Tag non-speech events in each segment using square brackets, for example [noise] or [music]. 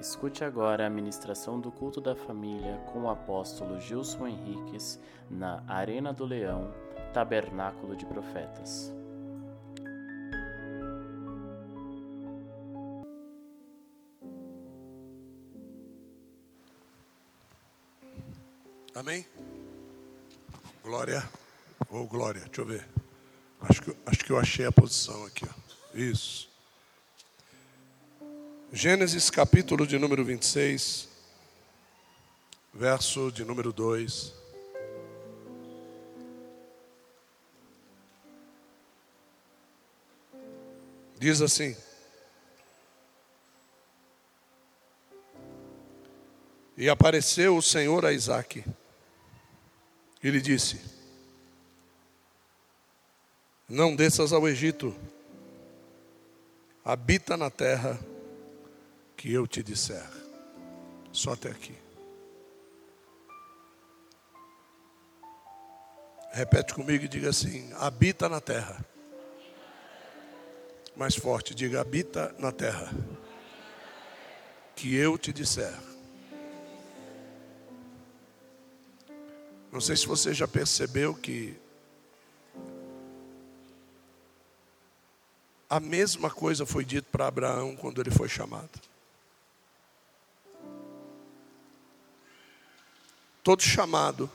Escute agora a ministração do culto da família com o apóstolo Gilson Henriques na Arena do Leão, Tabernáculo de Profetas. Amém? Glória. Ou oh, glória, deixa eu ver. Acho que, acho que eu achei a posição aqui. Ó. Isso. Gênesis capítulo de número 26, verso de número 2. Diz assim: E apareceu o Senhor a Isaac, e lhe disse: Não desças ao Egito, habita na terra que eu te disser. Só até aqui. Repete comigo e diga assim: habita na terra. Mais forte, diga: habita na terra. Que eu te disser. Não sei se você já percebeu que a mesma coisa foi dito para Abraão quando ele foi chamado. Todo chamado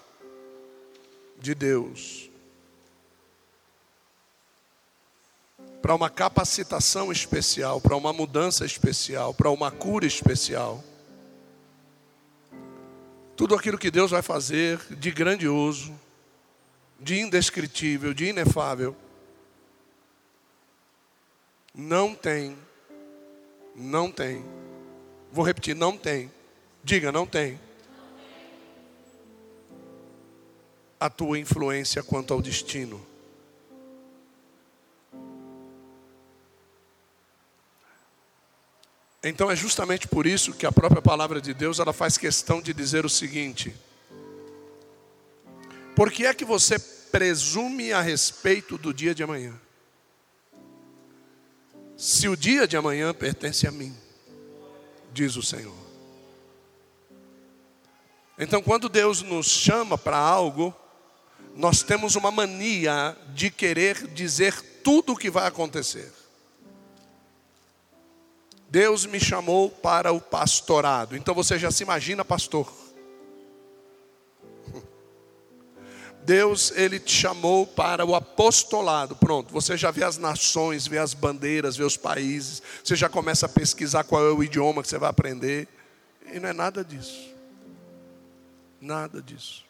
de Deus. Para uma capacitação especial, para uma mudança especial, para uma cura especial. Tudo aquilo que Deus vai fazer de grandioso, de indescritível, de inefável, não tem, não tem, vou repetir, não tem, diga, não tem a tua influência quanto ao destino. Então é justamente por isso que a própria palavra de Deus ela faz questão de dizer o seguinte: Por que é que você presume a respeito do dia de amanhã? Se o dia de amanhã pertence a mim, diz o Senhor. Então, quando Deus nos chama para algo, nós temos uma mania de querer dizer tudo o que vai acontecer. Deus me chamou para o pastorado. Então você já se imagina pastor. [laughs] Deus, ele te chamou para o apostolado. Pronto, você já vê as nações, vê as bandeiras, vê os países. Você já começa a pesquisar qual é o idioma que você vai aprender. E não é nada disso. Nada disso.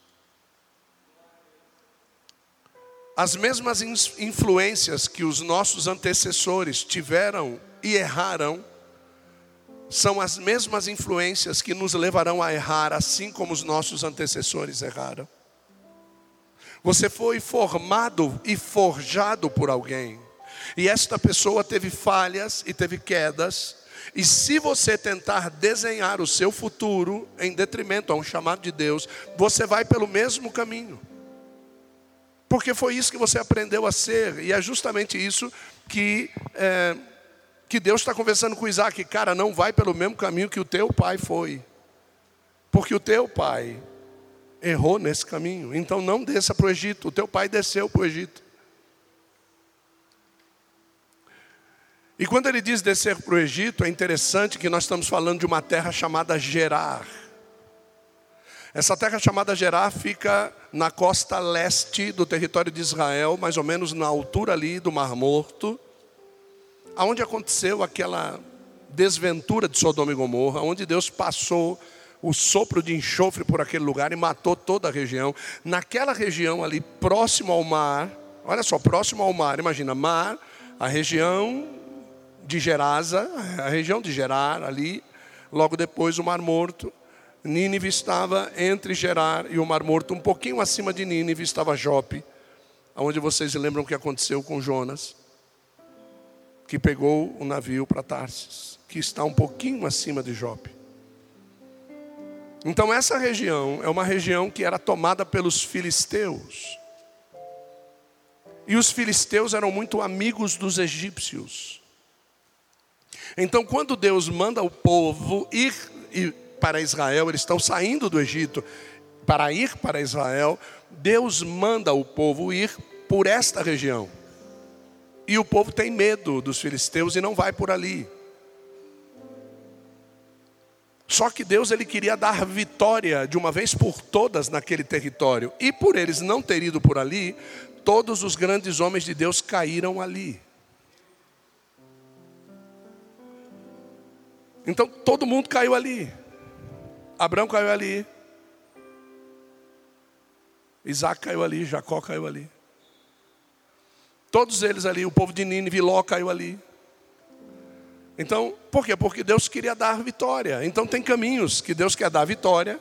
As mesmas influências que os nossos antecessores tiveram e erraram, são as mesmas influências que nos levarão a errar, assim como os nossos antecessores erraram. Você foi formado e forjado por alguém, e esta pessoa teve falhas e teve quedas, e se você tentar desenhar o seu futuro em detrimento a um chamado de Deus, você vai pelo mesmo caminho porque foi isso que você aprendeu a ser, e é justamente isso que, é, que Deus está conversando com Isaac, cara, não vai pelo mesmo caminho que o teu pai foi, porque o teu pai errou nesse caminho, então não desça para o Egito, o teu pai desceu para o Egito. E quando ele diz descer para o Egito, é interessante que nós estamos falando de uma terra chamada Gerar. Essa terra chamada Gerar fica na costa leste do território de Israel, mais ou menos na altura ali do Mar Morto, aonde aconteceu aquela desventura de Sodoma e Gomorra, onde Deus passou o sopro de enxofre por aquele lugar e matou toda a região. Naquela região ali, próximo ao mar, olha só, próximo ao mar, imagina, mar, a região de Gerasa, a região de Gerar ali, logo depois o Mar Morto. Nínive estava entre Gerar e o Mar Morto, um pouquinho acima de Nínive estava Jope, onde vocês lembram o que aconteceu com Jonas, que pegou o navio para Tarsis, que está um pouquinho acima de Jope. Então essa região é uma região que era tomada pelos filisteus. E os filisteus eram muito amigos dos egípcios. Então, quando Deus manda o povo ir para Israel, eles estão saindo do Egito para ir para Israel, Deus manda o povo ir por esta região. E o povo tem medo dos filisteus e não vai por ali. Só que Deus ele queria dar vitória de uma vez por todas naquele território. E por eles não ter ido por ali, todos os grandes homens de Deus caíram ali. Então todo mundo caiu ali. Abraão caiu ali. Isaac caiu ali, Jacó caiu ali. Todos eles ali, o povo de Nínive, Ló caiu ali. Então, por quê? Porque Deus queria dar vitória. Então tem caminhos que Deus quer dar vitória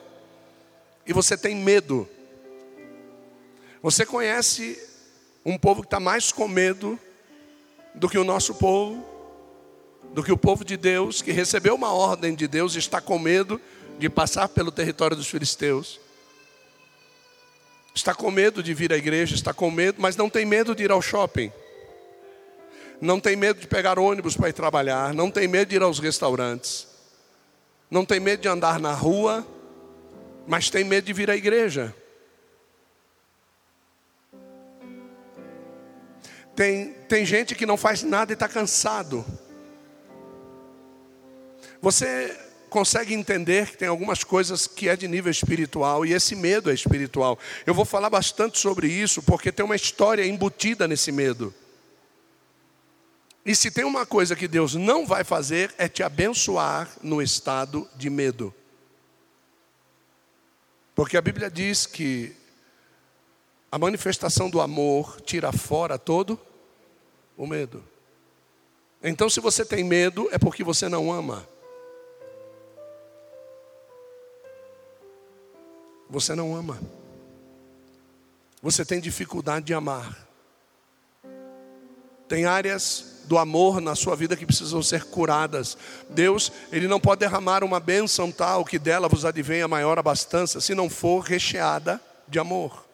e você tem medo. Você conhece um povo que está mais com medo do que o nosso povo, do que o povo de Deus, que recebeu uma ordem de Deus e está com medo de passar pelo território dos filisteus. Está com medo de vir à igreja, está com medo, mas não tem medo de ir ao shopping não tem medo de pegar ônibus para ir trabalhar, não tem medo de ir aos restaurantes, não tem medo de andar na rua, mas tem medo de vir à igreja. Tem, tem gente que não faz nada e está cansado. Você consegue entender que tem algumas coisas que é de nível espiritual e esse medo é espiritual. Eu vou falar bastante sobre isso porque tem uma história embutida nesse medo. E se tem uma coisa que Deus não vai fazer, é te abençoar no estado de medo. Porque a Bíblia diz que a manifestação do amor tira fora todo o medo. Então, se você tem medo, é porque você não ama. Você não ama. Você tem dificuldade de amar. Tem áreas do amor na sua vida que precisam ser curadas. Deus, Ele não pode derramar uma bênção tal que dela vos advenha maior abastança, se não for recheada de amor.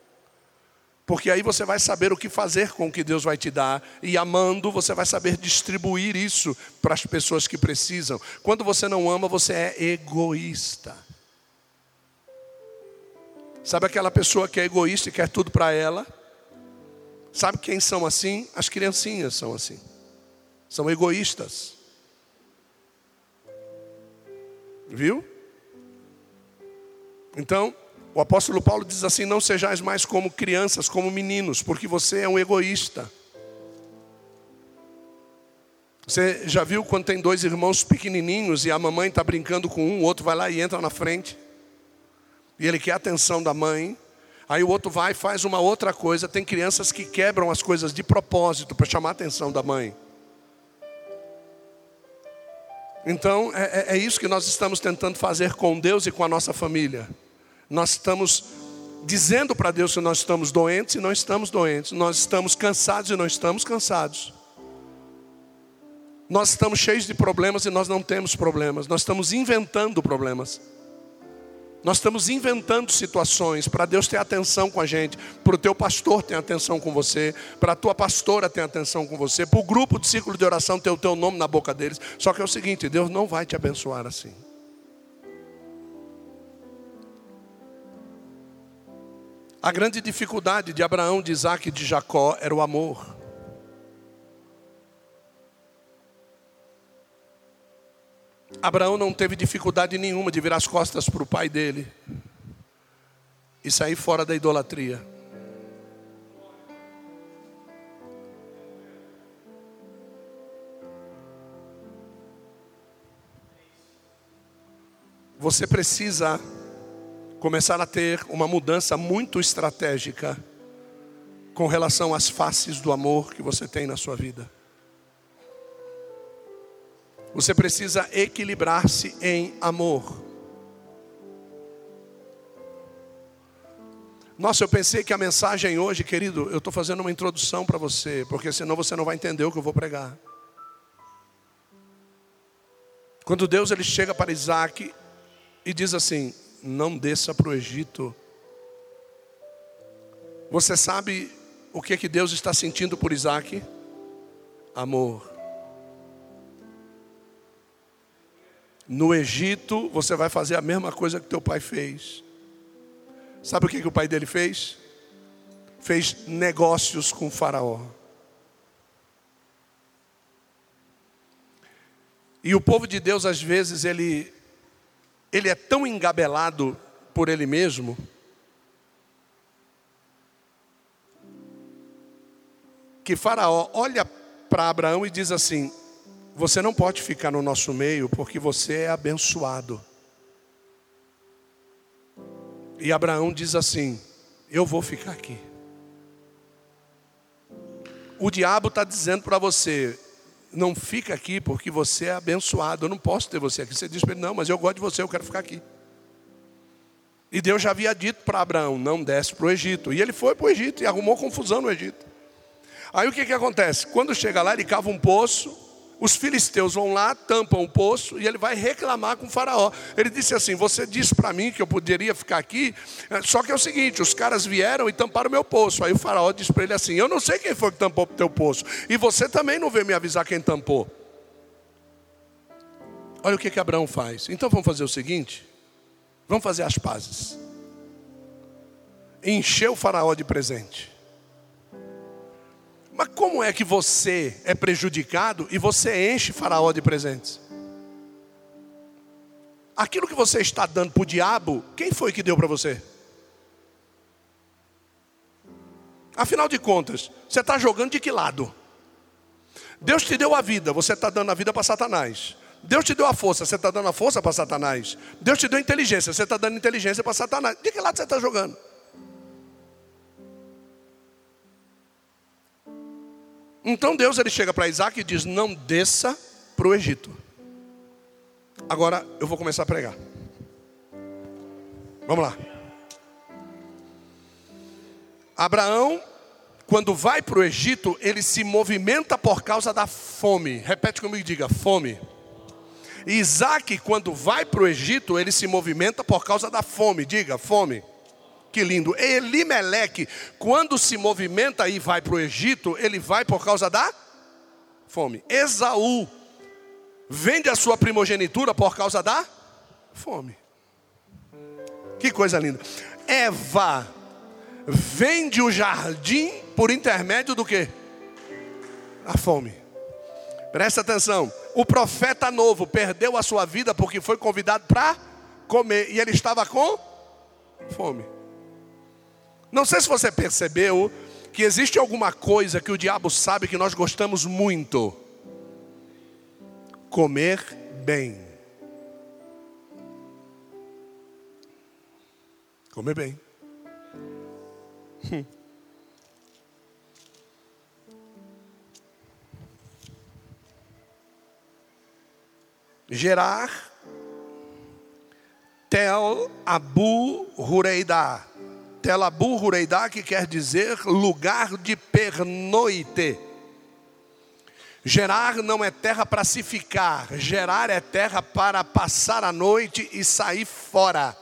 Porque aí você vai saber o que fazer com o que Deus vai te dar, e amando, você vai saber distribuir isso para as pessoas que precisam. Quando você não ama, você é egoísta. Sabe aquela pessoa que é egoísta e quer tudo para ela? Sabe quem são assim? As criancinhas são assim são egoístas. Viu? Então, o apóstolo Paulo diz assim: Não sejais mais como crianças, como meninos, porque você é um egoísta. Você já viu quando tem dois irmãos pequenininhos e a mamãe está brincando com um, o outro vai lá e entra na frente, e ele quer a atenção da mãe, aí o outro vai e faz uma outra coisa. Tem crianças que quebram as coisas de propósito para chamar a atenção da mãe. Então, é, é, é isso que nós estamos tentando fazer com Deus e com a nossa família. Nós estamos dizendo para Deus que nós estamos doentes e não estamos doentes. Nós estamos cansados e não estamos cansados. Nós estamos cheios de problemas e nós não temos problemas. Nós estamos inventando problemas. Nós estamos inventando situações para Deus ter atenção com a gente, para o teu pastor ter atenção com você, para a tua pastora ter atenção com você, para o grupo de círculo de oração ter o teu nome na boca deles. Só que é o seguinte: Deus não vai te abençoar assim. A grande dificuldade de Abraão, de Isaac e de Jacó era o amor. Abraão não teve dificuldade nenhuma de virar as costas para o pai dele e sair fora da idolatria. Você precisa começar a ter uma mudança muito estratégica com relação às faces do amor que você tem na sua vida. Você precisa equilibrar-se em amor. Nossa, eu pensei que a mensagem hoje, querido, eu estou fazendo uma introdução para você, porque senão você não vai entender o que eu vou pregar. Quando Deus ele chega para Isaac e diz assim: Não desça para o Egito. Você sabe o que, que Deus está sentindo por Isaac? Amor. No Egito, você vai fazer a mesma coisa que teu pai fez. Sabe o que, que o pai dele fez? Fez negócios com Faraó. E o povo de Deus, às vezes, ele, ele é tão engabelado por ele mesmo, que Faraó olha para Abraão e diz assim: Você não pode ficar no nosso meio porque você é abençoado. E Abraão diz assim: Eu vou ficar aqui. O diabo está dizendo para você: Não fica aqui porque você é abençoado. Eu não posso ter você aqui. Você diz para ele: Não, mas eu gosto de você, eu quero ficar aqui. E Deus já havia dito para Abraão: Não desce para o Egito. E ele foi para o Egito e arrumou confusão no Egito. Aí o que, que acontece? Quando chega lá, ele cava um poço os filisteus vão lá, tampam o poço e ele vai reclamar com o faraó. Ele disse assim: Você disse para mim que eu poderia ficar aqui, é, só que é o seguinte: os caras vieram e tamparam o meu poço. Aí o faraó disse para ele assim: Eu não sei quem foi que tampou o teu poço, e você também não veio me avisar quem tampou. Olha o que, que Abraão faz. Então vamos fazer o seguinte: vamos fazer as pazes. Encher o faraó de presente. Mas como é que você é prejudicado e você enche Faraó de presentes? Aquilo que você está dando para o diabo, quem foi que deu para você? Afinal de contas, você está jogando de que lado? Deus te deu a vida, você está dando a vida para Satanás. Deus te deu a força, você está dando a força para Satanás. Deus te deu inteligência, você está dando inteligência para Satanás. De que lado você está jogando? Então Deus ele chega para Isaac e diz: Não desça para o Egito. Agora eu vou começar a pregar. Vamos lá. Abraão, quando vai para o Egito, ele se movimenta por causa da fome. Repete comigo, diga: fome. Isaac, quando vai para o Egito, ele se movimenta por causa da fome. Diga, fome. Que lindo. Elimeleque, quando se movimenta e vai para o Egito, ele vai por causa da fome. Esaú vende a sua primogenitura por causa da fome. Que coisa linda. Eva vende o jardim por intermédio do que? A fome. Presta atenção. O profeta novo perdeu a sua vida porque foi convidado para comer e ele estava com fome. Não sei se você percebeu que existe alguma coisa que o diabo sabe que nós gostamos muito: comer bem. Comer bem. Hum. Gerar Tel Abu Hureidá Telabu Hureidá, que quer dizer lugar de pernoite. Gerar não é terra para se ficar, gerar é terra para passar a noite e sair fora.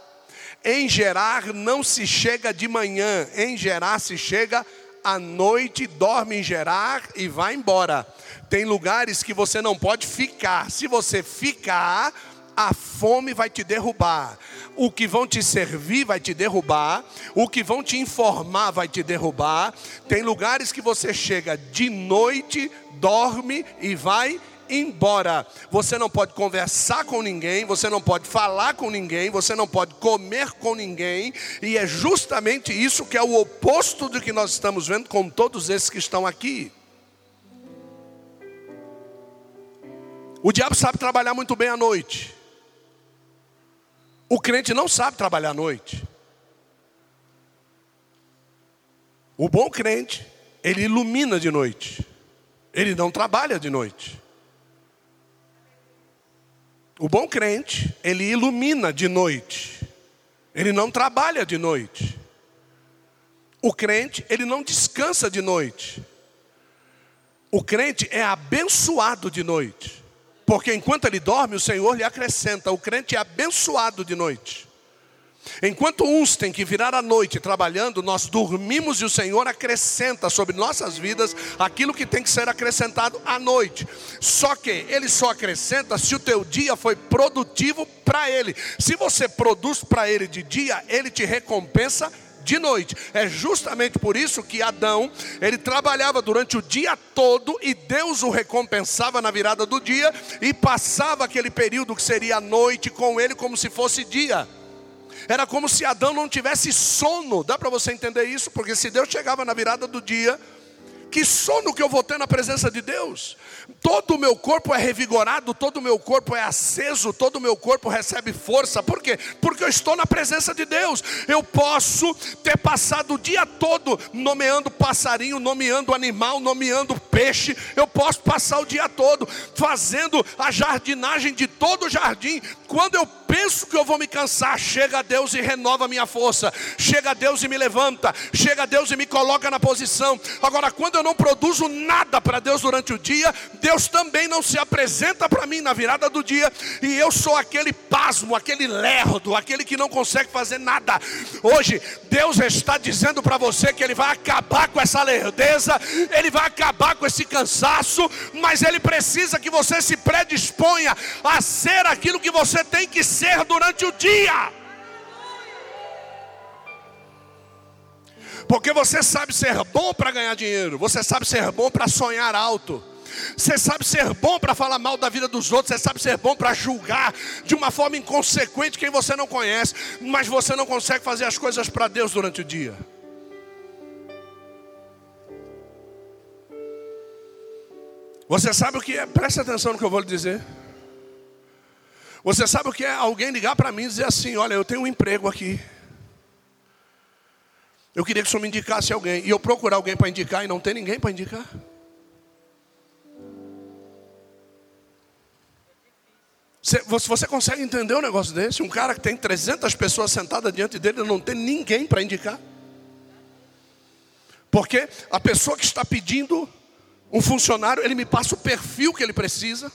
Em Gerar não se chega de manhã, em Gerar se chega à noite, dorme em Gerar e vai embora. Tem lugares que você não pode ficar, se você ficar, a fome vai te derrubar, o que vão te servir vai te derrubar, o que vão te informar vai te derrubar. Tem lugares que você chega de noite, dorme e vai embora. Você não pode conversar com ninguém, você não pode falar com ninguém, você não pode comer com ninguém, e é justamente isso que é o oposto do que nós estamos vendo com todos esses que estão aqui. O diabo sabe trabalhar muito bem à noite. O crente não sabe trabalhar à noite. O bom crente, ele ilumina de noite. Ele não trabalha de noite. O bom crente, ele ilumina de noite. Ele não trabalha de noite. O crente, ele não descansa de noite. O crente é abençoado de noite. Porque enquanto ele dorme, o Senhor lhe acrescenta. O crente é abençoado de noite. Enquanto uns têm que virar à noite trabalhando, nós dormimos e o Senhor acrescenta sobre nossas vidas aquilo que tem que ser acrescentado à noite. Só que Ele só acrescenta se o teu dia foi produtivo para Ele. Se você produz para Ele de dia, Ele te recompensa de noite. É justamente por isso que Adão, ele trabalhava durante o dia todo e Deus o recompensava na virada do dia e passava aquele período que seria a noite com ele como se fosse dia. Era como se Adão não tivesse sono. Dá para você entender isso? Porque se Deus chegava na virada do dia, que sono que eu vou ter na presença de Deus? Todo o meu corpo é revigorado, todo o meu corpo é aceso, todo o meu corpo recebe força. Por quê? Porque eu estou na presença de Deus. Eu posso ter passado o dia todo nomeando passarinho, nomeando animal, nomeando peixe. Eu posso passar o dia todo fazendo a jardinagem de todo o jardim. Quando eu penso que eu vou me cansar, chega a Deus e renova minha força. Chega a Deus e me levanta. Chega a Deus e me coloca na posição. Agora, quando eu não produzo nada para Deus durante o dia, Deus também não se apresenta para mim na virada do dia, e eu sou aquele pasmo, aquele lerdo, aquele que não consegue fazer nada. Hoje, Deus está dizendo para você que Ele vai acabar com essa lerdeza, Ele vai acabar com esse cansaço, mas Ele precisa que você se predisponha a ser aquilo que você tem que ser durante o dia. Porque você sabe ser bom para ganhar dinheiro, você sabe ser bom para sonhar alto. Você sabe ser bom para falar mal da vida dos outros, você sabe ser bom para julgar de uma forma inconsequente quem você não conhece, mas você não consegue fazer as coisas para Deus durante o dia. Você sabe o que é? Preste atenção no que eu vou lhe dizer. Você sabe o que é alguém ligar para mim e dizer assim: Olha, eu tenho um emprego aqui. Eu queria que o senhor me indicasse alguém. E eu procurar alguém para indicar e não tem ninguém para indicar. Você, você consegue entender um negócio desse? Um cara que tem 300 pessoas sentadas diante dele não tem ninguém para indicar. Porque a pessoa que está pedindo um funcionário, ele me passa o perfil que ele precisa.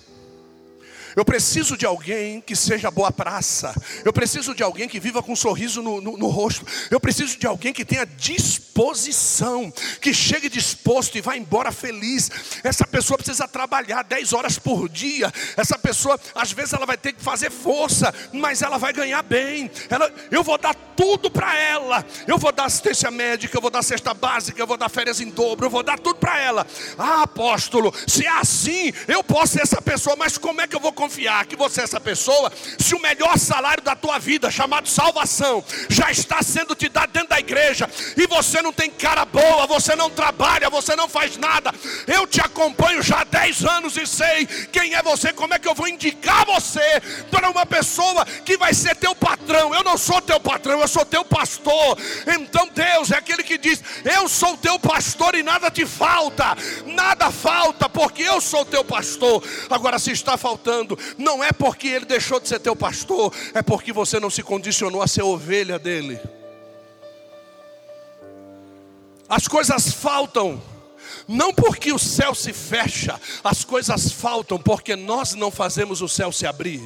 Eu preciso de alguém que seja boa praça. Eu preciso de alguém que viva com um sorriso no, no, no, rosto. Eu preciso de alguém que tenha disposição, que chegue disposto e vá embora feliz. Essa pessoa precisa trabalhar 10 horas por dia. Essa pessoa, às vezes, ela vai ter que fazer força, mas ela vai ganhar bem. Ela, eu vou dar tudo para ela. Eu vou dar assistência médica, eu vou dar cesta básica, eu vou dar férias em dobro, eu vou dar tudo para ela. Ah, apóstolo, se é assim, eu posso ser essa pessoa, mas como é que eu vou confiar que você é essa pessoa, se o melhor salário da tua vida, chamado salvação, já está sendo te dado dentro da igreja, e você não tem cara boa, você não trabalha, você não faz nada. Eu te acompanho já há 10 anos e sei quem é você, como é que eu vou indicar você para uma pessoa que vai ser teu patrão. Eu não sou teu patrão, eu sou teu pastor. Então Deus é aquele que diz: Eu sou teu pastor e nada te falta, nada falta, porque eu sou teu pastor. Agora, se está faltando, não é porque ele deixou de ser teu pastor, é porque você não se condicionou a ser ovelha dele. As coisas faltam, não porque o céu se fecha, as coisas faltam porque nós não fazemos o céu se abrir.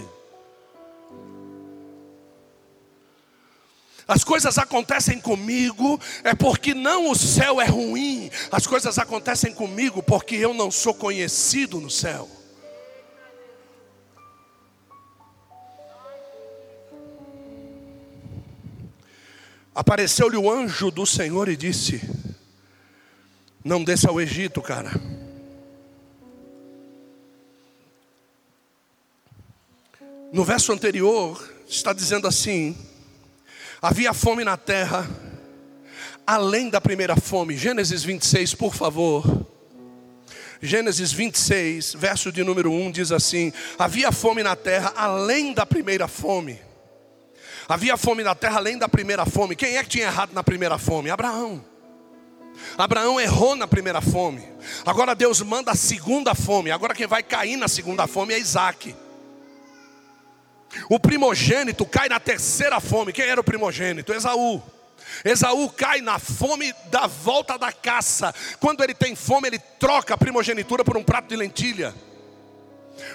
As coisas acontecem comigo é porque não o céu é ruim, as coisas acontecem comigo porque eu não sou conhecido no céu. Apareceu-lhe o anjo do Senhor e disse: Não desça ao Egito, cara. No verso anterior, está dizendo assim: Havia fome na terra, além da primeira fome. Gênesis 26, por favor. Gênesis 26, verso de número 1 diz assim: Havia fome na terra, além da primeira fome. Havia fome na terra além da primeira fome. Quem é que tinha errado na primeira fome? Abraão. Abraão errou na primeira fome. Agora Deus manda a segunda fome. Agora quem vai cair na segunda fome é Isaac. O primogênito cai na terceira fome. Quem era o primogênito? Esaú. Esaú cai na fome da volta da caça. Quando ele tem fome, ele troca a primogenitura por um prato de lentilha.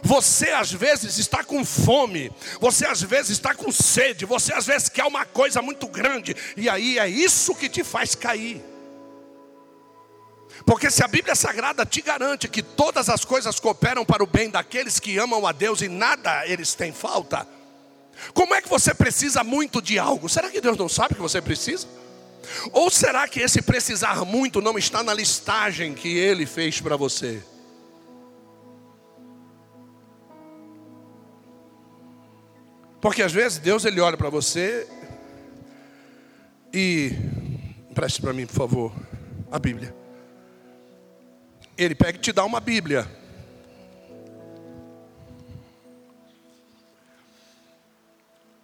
Você às vezes está com fome, você às vezes está com sede, você às vezes quer uma coisa muito grande, e aí é isso que te faz cair. Porque se a Bíblia Sagrada te garante que todas as coisas cooperam para o bem daqueles que amam a Deus e nada eles têm falta, como é que você precisa muito de algo? Será que Deus não sabe que você precisa? Ou será que esse precisar muito não está na listagem que Ele fez para você? Porque às vezes Deus ele olha para você e preste para mim, por favor, a Bíblia. Ele pega e te dá uma Bíblia.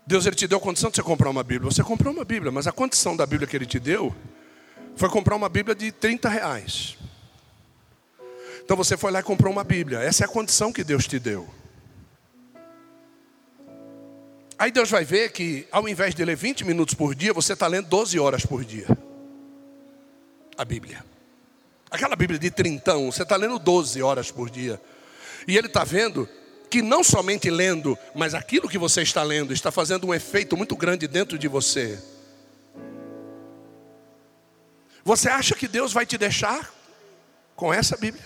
Deus ele te deu a condição de você comprar uma Bíblia. Você comprou uma Bíblia, mas a condição da Bíblia que ele te deu foi comprar uma Bíblia de 30 reais. Então você foi lá e comprou uma Bíblia. Essa é a condição que Deus te deu. Aí Deus vai ver que ao invés de ler 20 minutos por dia, você está lendo 12 horas por dia. A Bíblia. Aquela Bíblia de trintão, você está lendo 12 horas por dia. E ele está vendo que não somente lendo, mas aquilo que você está lendo está fazendo um efeito muito grande dentro de você. Você acha que Deus vai te deixar com essa Bíblia?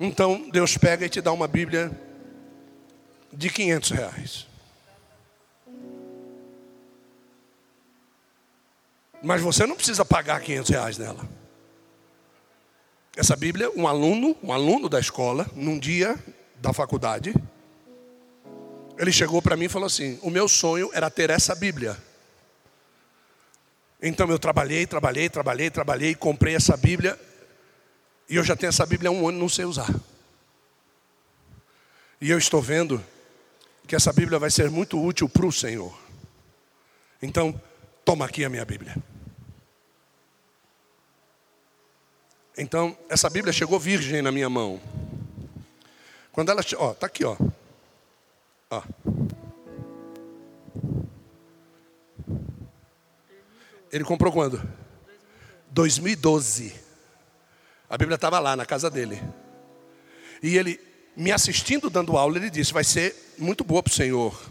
Então Deus pega e te dá uma Bíblia de 500 reais. Mas você não precisa pagar 500 reais nela. Essa Bíblia, um aluno, um aluno da escola, num dia da faculdade, ele chegou para mim e falou assim: O meu sonho era ter essa Bíblia. Então eu trabalhei, trabalhei, trabalhei, trabalhei, comprei essa Bíblia, e eu já tenho essa Bíblia há um ano e não sei usar. E eu estou vendo que essa Bíblia vai ser muito útil para o Senhor. Então, toma aqui a minha Bíblia. Então, essa Bíblia chegou virgem na minha mão. Quando ela, ó, tá aqui, ó. Ó. Ele comprou quando? 2012. A Bíblia estava lá na casa dele. E ele, me assistindo dando aula, ele disse: Vai ser muito boa para o Senhor.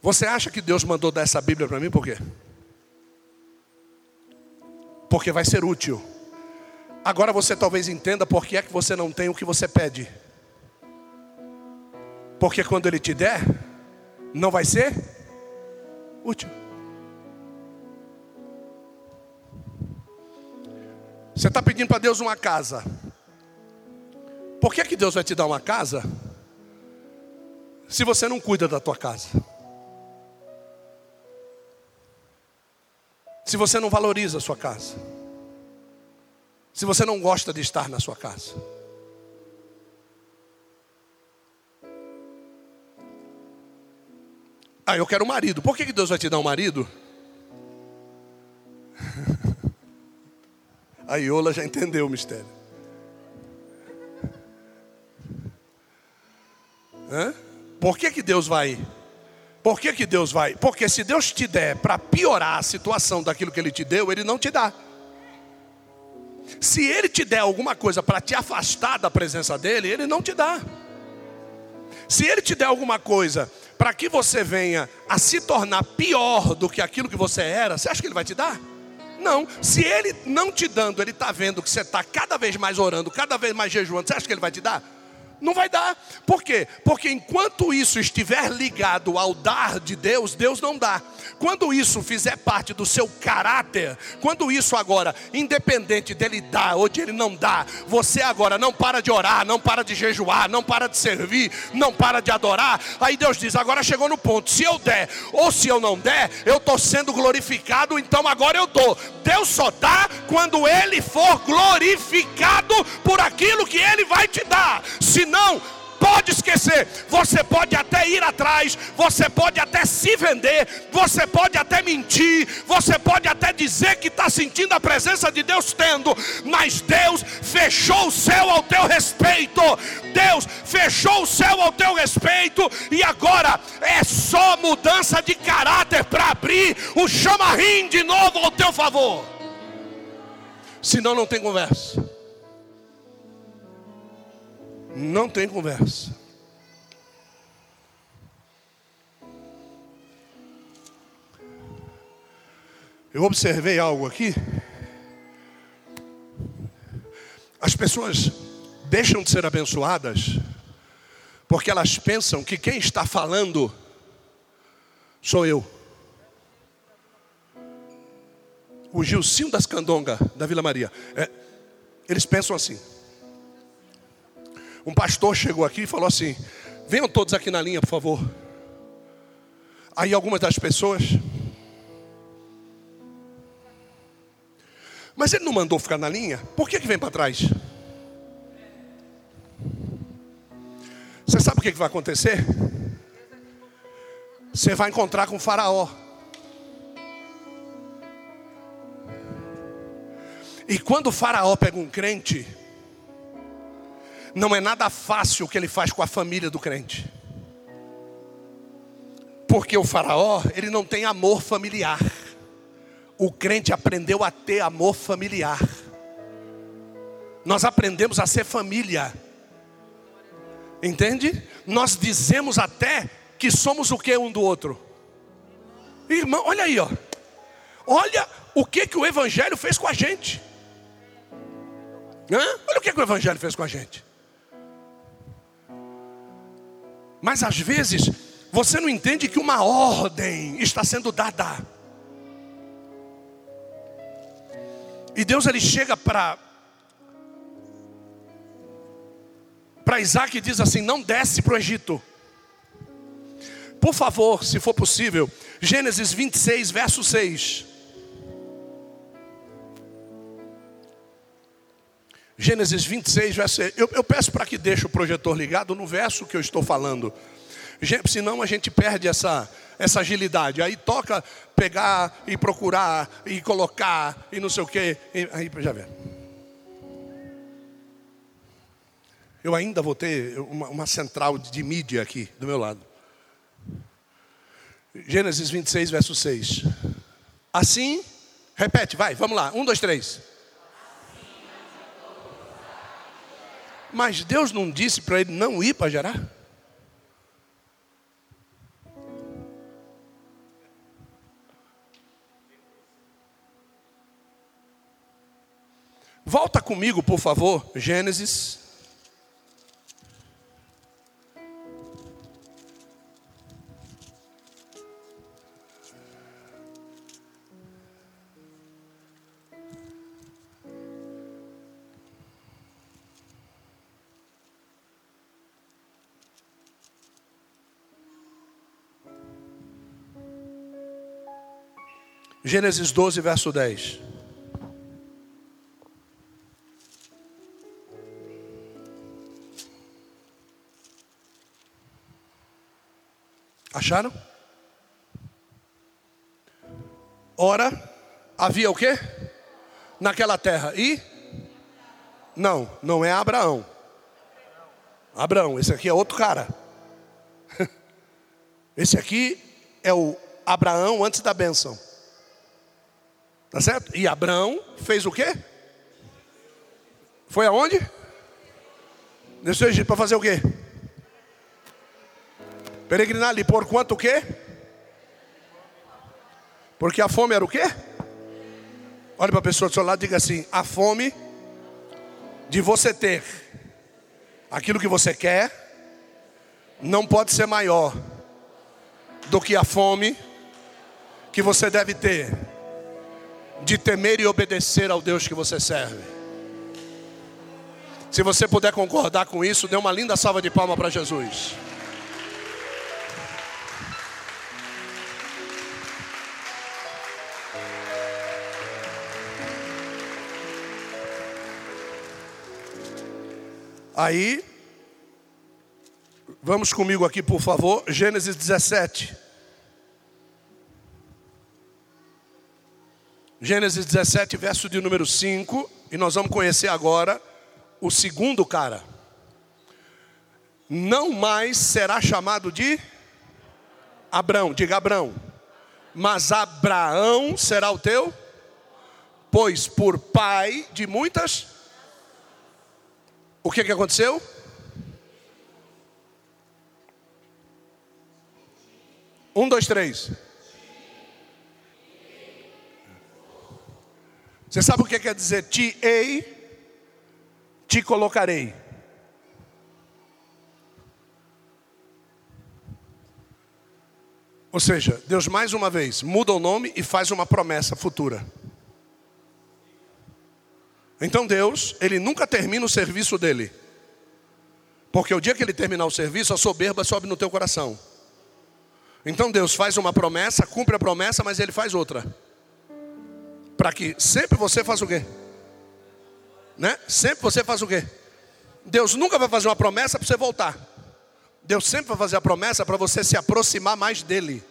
Você acha que Deus mandou dar essa Bíblia para mim por quê? Porque vai ser útil. Agora você talvez entenda por que é que você não tem o que você pede. Porque quando Ele te der, não vai ser útil. Você está pedindo para Deus uma casa. Por que, que Deus vai te dar uma casa se você não cuida da tua casa? Se você não valoriza a sua casa, se você não gosta de estar na sua casa. Ah, eu quero um marido. Por que Deus vai te dar um marido? [laughs] A Iola já entendeu o mistério. Hã? Por que, que Deus vai por que, que Deus vai? Porque se Deus te der para piorar a situação daquilo que Ele te deu, Ele não te dá. Se Ele te der alguma coisa para te afastar da presença dEle, Ele não te dá. Se Ele te der alguma coisa para que você venha a se tornar pior do que aquilo que você era, você acha que Ele vai te dar? Não. Se Ele não te dando, Ele está vendo que você está cada vez mais orando, cada vez mais jejuando, você acha que Ele vai te dar? Não vai dar. Por quê? Porque enquanto isso estiver ligado ao dar de Deus, Deus não dá. Quando isso fizer parte do seu caráter, quando isso agora, independente dele dar ou de ele não dar, você agora não para de orar, não para de jejuar, não para de servir, não para de adorar, aí Deus diz: agora chegou no ponto, se eu der ou se eu não der, eu estou sendo glorificado, então agora eu dou. Deus só dá quando ele for glorificado por aquilo que ele vai te dar. Se não, pode esquecer. Você pode até ir atrás, você pode até se vender, você pode até mentir, você pode até dizer que está sentindo a presença de Deus tendo, mas Deus fechou o céu ao teu respeito. Deus fechou o céu ao teu respeito e agora é só mudança de caráter para abrir o chamarrim de novo ao teu favor. Senão não tem conversa. Não tem conversa. Eu observei algo aqui. As pessoas deixam de ser abençoadas porque elas pensam que quem está falando sou eu. O Gilcinho das Candonga, da Vila Maria. É, eles pensam assim. Um pastor chegou aqui e falou assim: venham todos aqui na linha, por favor. Aí algumas das pessoas. Mas ele não mandou ficar na linha? Por que, que vem para trás? Você sabe o que, que vai acontecer? Você vai encontrar com o faraó. E quando o faraó pega um crente, não é nada fácil o que ele faz com a família do crente. Porque o faraó, ele não tem amor familiar. O crente aprendeu a ter amor familiar. Nós aprendemos a ser família. Entende? Nós dizemos até que somos o que um do outro. Irmão, olha aí, ó. Olha o que, que o Evangelho fez com a gente. Hã? Olha o que, que o Evangelho fez com a gente. Mas às vezes você não entende que uma ordem está sendo dada. E Deus ele chega para para Isaac e diz assim: não desce para o Egito. Por favor, se for possível, Gênesis 26, verso 6. Gênesis 26, verso 6. Eu, eu peço para que deixe o projetor ligado no verso que eu estou falando. Senão a gente perde essa, essa agilidade. Aí toca pegar e procurar e colocar e não sei o que. Aí já vê. Eu ainda vou ter uma, uma central de mídia aqui do meu lado. Gênesis 26, verso 6. Assim, repete, vai, vamos lá. Um, dois, três. Mas Deus não disse para ele não ir para Gerar? Volta comigo, por favor, Gênesis Gênesis 12, verso 10. Acharam? Ora, havia o quê? Naquela terra. E? Não, não é Abraão. Abraão, esse aqui é outro cara. [laughs] Esse aqui é o Abraão antes da bênção. Tá certo? E Abraão fez o quê? Foi aonde? O Egito para fazer o quê? Peregrinar ali por quanto o quê? Porque a fome era o quê? Olha para a pessoa do seu lado e diga assim: a fome de você ter aquilo que você quer não pode ser maior do que a fome que você deve ter de temer e obedecer ao Deus que você serve. Se você puder concordar com isso, dê uma linda salva de palma para Jesus. Aí, Vamos comigo aqui, por favor, Gênesis 17. Gênesis 17, verso de número 5, e nós vamos conhecer agora o segundo cara. Não mais será chamado de Abrão, diga Abrão. Mas Abraão será o teu, pois por pai de muitas. O que que aconteceu? Um, dois, três. Você sabe o que quer dizer te ei, te colocarei. Ou seja, Deus mais uma vez muda o nome e faz uma promessa futura. Então Deus, ele nunca termina o serviço dele. Porque o dia que ele terminar o serviço, a soberba sobe no teu coração. Então Deus faz uma promessa, cumpre a promessa, mas ele faz outra. Para que sempre você faça o quê? Né? Sempre você faz o quê? Deus nunca vai fazer uma promessa para você voltar. Deus sempre vai fazer a promessa para você se aproximar mais dele.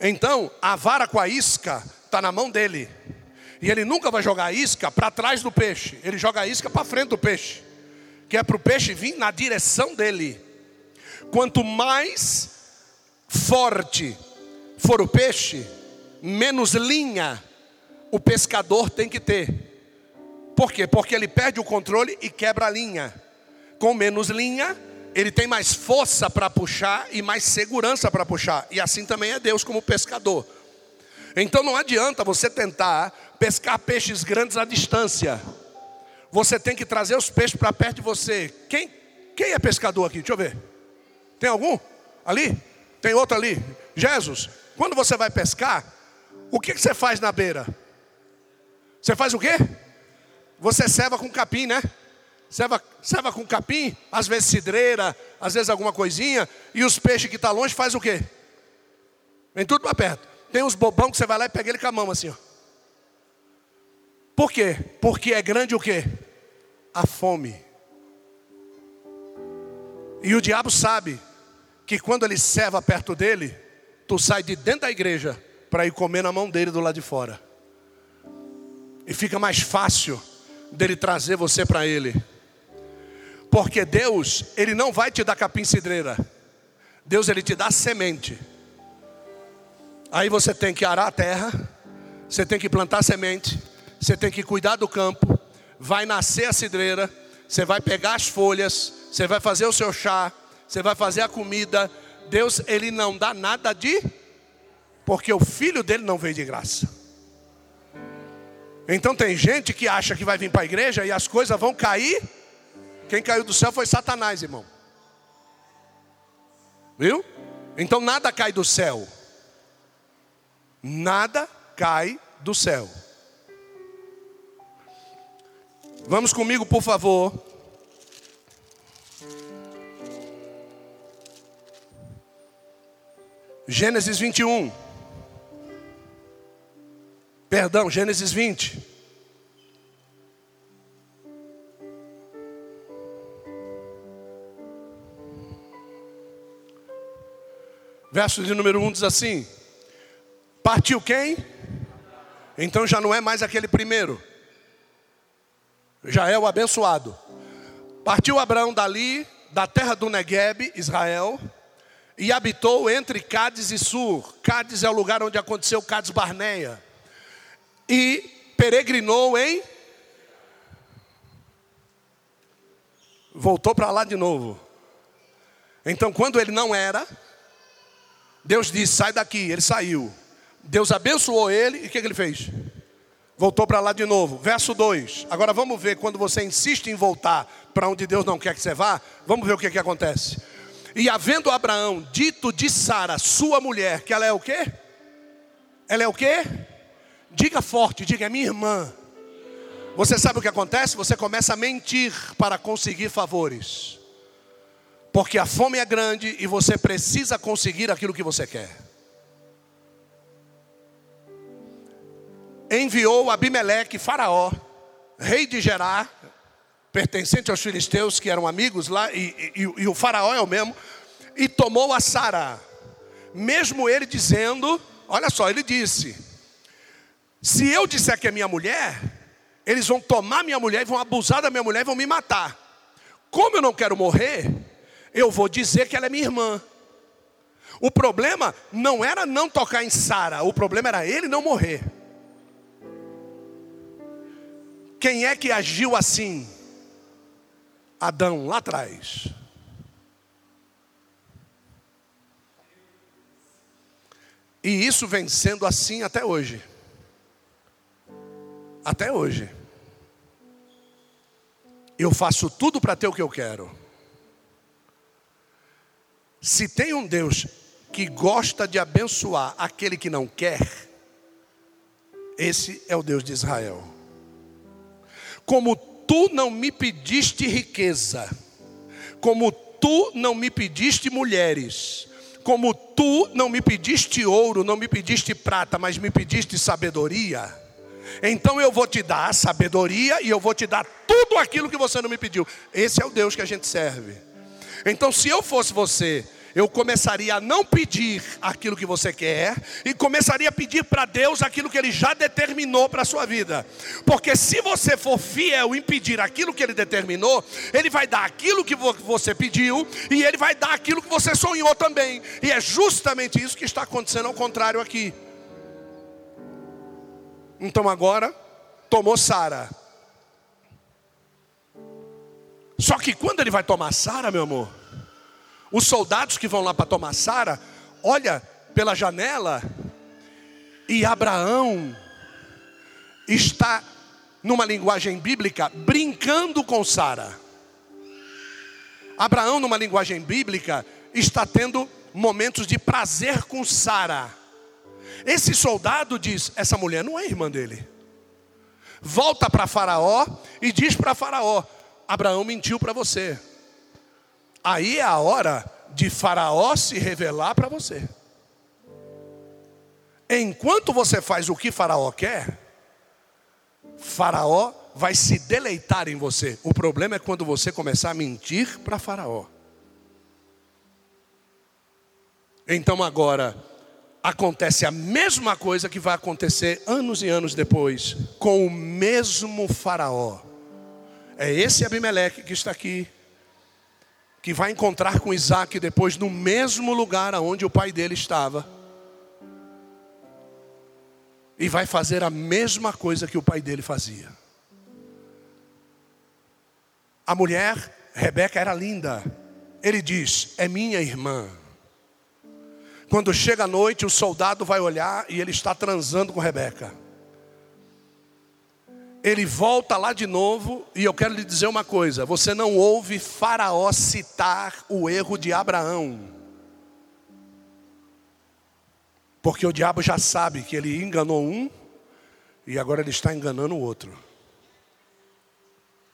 Então, a vara com a isca está na mão dele. E ele nunca vai jogar a isca para trás do peixe. Ele joga a isca para frente do peixe. Que é para o peixe vir na direção dele. Quanto mais forte for o peixe, menos linha o pescador tem que ter. Por quê? Porque ele perde o controle e quebra a linha. Com menos linha, ele tem mais força para puxar e mais segurança para puxar. E assim também é Deus como pescador. Então não adianta você tentar pescar peixes grandes à distância. Você tem que trazer os peixes para perto de você. Quem, quem é pescador aqui? Deixa eu ver. Tem algum? Ali? Tem outro ali? Jesus, quando você vai pescar, o que, você faz na beira? Você faz o quê? Você ceva com capim, né? Serva, serva com capim, às vezes cidreira, às vezes alguma coisinha, e os peixes que estão tá longe faz o quê? Vem tudo para perto. Tem uns bobão que você vai lá e pega ele com a mão assim, ó. Por quê? Porque é grande o quê? A fome. E o diabo sabe que quando ele serva perto dele, tu sai de dentro da igreja para ir comer na mão dele do lado de fora. E fica mais fácil dele trazer você para ele. Porque Deus, Ele não vai te dar capim cidreira. Deus, Ele te dá semente. Aí você tem que arar a terra, você tem que plantar semente, você tem que cuidar do campo, vai nascer a cidreira, você vai pegar as folhas, você vai fazer o seu chá, você vai fazer a comida. Deus, Ele não dá nada de, porque o filho dele não veio de graça. Então tem gente que acha que vai vir para a igreja e as coisas vão cair quem caiu do céu foi Satanás, irmão. Viu? Então nada cai do céu. Nada cai do céu. Vamos comigo, por favor. Gênesis 21. Perdão, Gênesis 20. Verso de número 1 diz assim: Partiu quem? Então já não é mais aquele primeiro, já é o abençoado. Partiu Abraão dali, da terra do Negueb, Israel, e habitou entre Cádiz e Sur. Cádiz é o lugar onde aconteceu Cádiz Barneia. E peregrinou em. Voltou para lá de novo. Então, quando ele não era, Deus disse: sai daqui. Ele saiu. Deus abençoou ele e o que, que ele fez? Voltou para lá de novo. Verso 2. Agora vamos ver quando você insiste em voltar para onde Deus não quer que você vá. Vamos ver o que, que acontece. E havendo Abraão dito de Sara, sua mulher, que ela é o quê? Ela é o quê? Diga forte, diga, é minha irmã. Você sabe o que acontece? Você começa a mentir para conseguir favores. Porque a fome é grande e você precisa conseguir aquilo que você quer. Enviou Abimeleque, Faraó, rei de Gerar, pertencente aos filisteus, que eram amigos lá, e, e, e o faraó é o mesmo, e tomou a Sara. Mesmo ele dizendo, olha só, ele disse: Se eu disser que é minha mulher, eles vão tomar minha mulher, vão abusar da minha mulher e vão me matar. Como eu não quero morrer, eu vou dizer que ela é minha irmã. O problema não era não tocar em Sara, o problema era ele não morrer. Quem é que agiu assim? Adão, lá atrás. E isso vem sendo assim até hoje. Até hoje. Eu faço tudo para ter o que eu quero. Se tem um Deus que gosta de abençoar aquele que não quer, esse é o Deus de Israel. Como tu não me pediste riqueza, como tu não me pediste mulheres, como tu não me pediste ouro, não me pediste prata, mas me pediste sabedoria, então eu vou te dar sabedoria e eu vou te dar tudo aquilo que você não me pediu. Esse é o Deus que a gente serve. Então, se eu fosse você, eu começaria a não pedir aquilo que você quer e começaria a pedir para Deus aquilo que Ele já determinou para a sua vida. Porque se você for fiel em pedir aquilo que Ele determinou, Ele vai dar aquilo que você pediu e Ele vai dar aquilo que você sonhou também. E é justamente isso que está acontecendo ao contrário aqui. Então agora tomou Sara. Só que quando ele vai tomar Sara, meu amor, os soldados que vão lá para tomar Sara, olha pela janela e Abraão está numa linguagem bíblica brincando com Sara. Abraão numa linguagem bíblica está tendo momentos de prazer com Sara. Esse soldado diz: essa mulher não é irmã dele. Volta para Faraó e diz para Faraó: Abraão mentiu para você. Aí é a hora de Faraó se revelar para você. Enquanto você faz o que Faraó quer, Faraó vai se deleitar em você. O problema é quando você começar a mentir para Faraó. Então agora acontece a mesma coisa que vai acontecer anos e anos depois com o mesmo Faraó. É esse Abimeleque que está aqui que vai encontrar com Isaac depois no mesmo lugar aonde o pai dele estava. E vai fazer a mesma coisa que o pai dele fazia. A mulher, Rebeca, era linda. Ele diz: É minha irmã. Quando chega a noite, o soldado vai olhar e ele está transando com Rebeca. Ele volta lá de novo, e eu quero lhe dizer uma coisa: você não ouve Faraó citar o erro de Abraão, porque o diabo já sabe que ele enganou um, e agora ele está enganando o outro.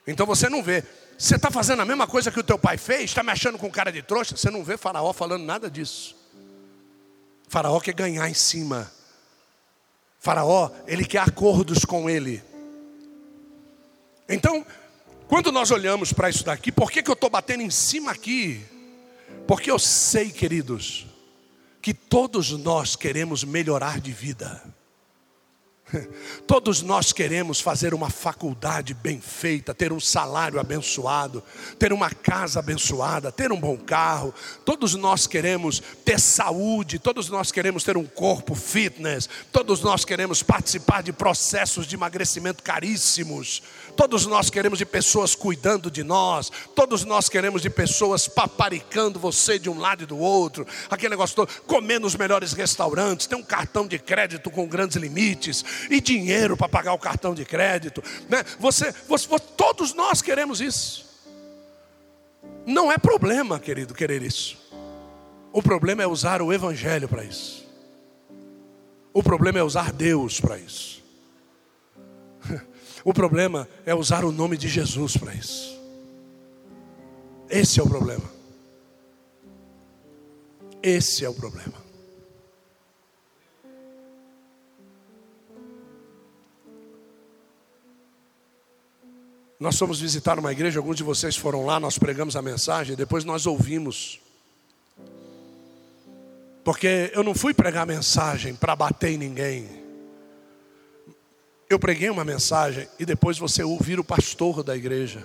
Então você não vê, você está fazendo a mesma coisa que o teu pai fez, está me achando com cara de trouxa, você não vê Faraó falando nada disso. Faraó quer ganhar em cima. Faraó, ele quer acordos com ele. Então, quando nós olhamos para isso daqui, por que, que eu estou batendo em cima aqui? Porque eu sei, queridos, que todos nós queremos melhorar de vida. [laughs] Todos nós queremos fazer uma faculdade bem feita, ter um salário abençoado, ter uma casa abençoada, ter um bom carro. Todos nós queremos ter saúde, todos nós queremos ter um corpo fitness, todos nós queremos participar de processos de emagrecimento caríssimos. Todos nós queremos de pessoas cuidando de nós, todos nós queremos de pessoas paparicando você de um lado e do outro, aquele negócio todo, comer nos melhores restaurantes, ter um cartão de crédito com grandes limites e dinheiro para pagar o cartão de crédito. Né? Você, você, todos nós queremos isso. Não é problema, querido, querer isso. O problema é usar o Evangelho para isso. O problema é usar Deus para isso. [laughs] O problema é usar o nome de Jesus para isso. Esse é o problema. Esse é o problema. Nós fomos visitar uma igreja, alguns de vocês foram lá, nós pregamos a mensagem, depois nós ouvimos. Porque eu não fui pregar mensagem para bater em ninguém. Eu preguei uma mensagem e depois você ouvir o pastor da igreja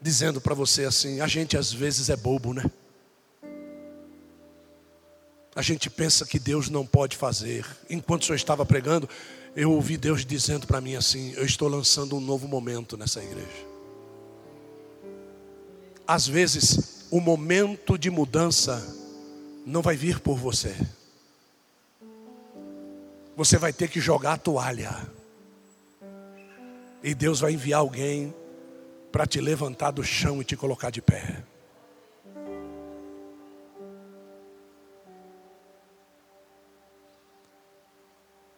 dizendo para você assim: a gente às vezes é bobo, né? A gente pensa que Deus não pode fazer. Enquanto o senhor estava pregando, eu ouvi Deus dizendo para mim assim: eu estou lançando um novo momento nessa igreja. Às vezes, o momento de mudança não vai vir por você. Você vai ter que jogar a toalha. E Deus vai enviar alguém para te levantar do chão e te colocar de pé.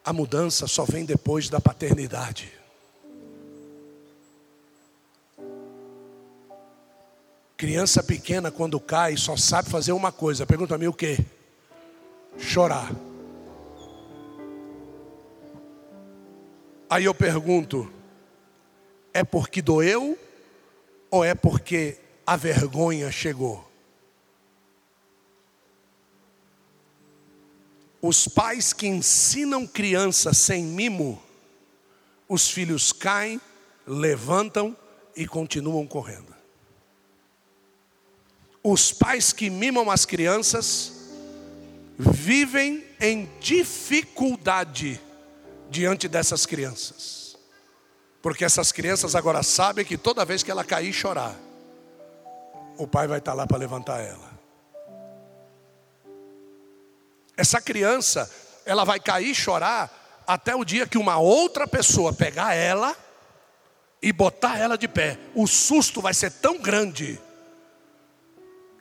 A mudança só vem depois da paternidade. Criança pequena, quando cai, só sabe fazer uma coisa. Pergunta a mim o que? Chorar. Aí eu pergunto: é porque doeu ou é porque a vergonha chegou? Os pais que ensinam criança sem mimo, os filhos caem, levantam e continuam correndo. Os pais que mimam as crianças vivem em dificuldade diante dessas crianças. Porque essas crianças agora sabem que toda vez que ela cair e chorar, o pai vai estar lá para levantar ela. Essa criança, ela vai cair e chorar até o dia que uma outra pessoa pegar ela e botar ela de pé. O susto vai ser tão grande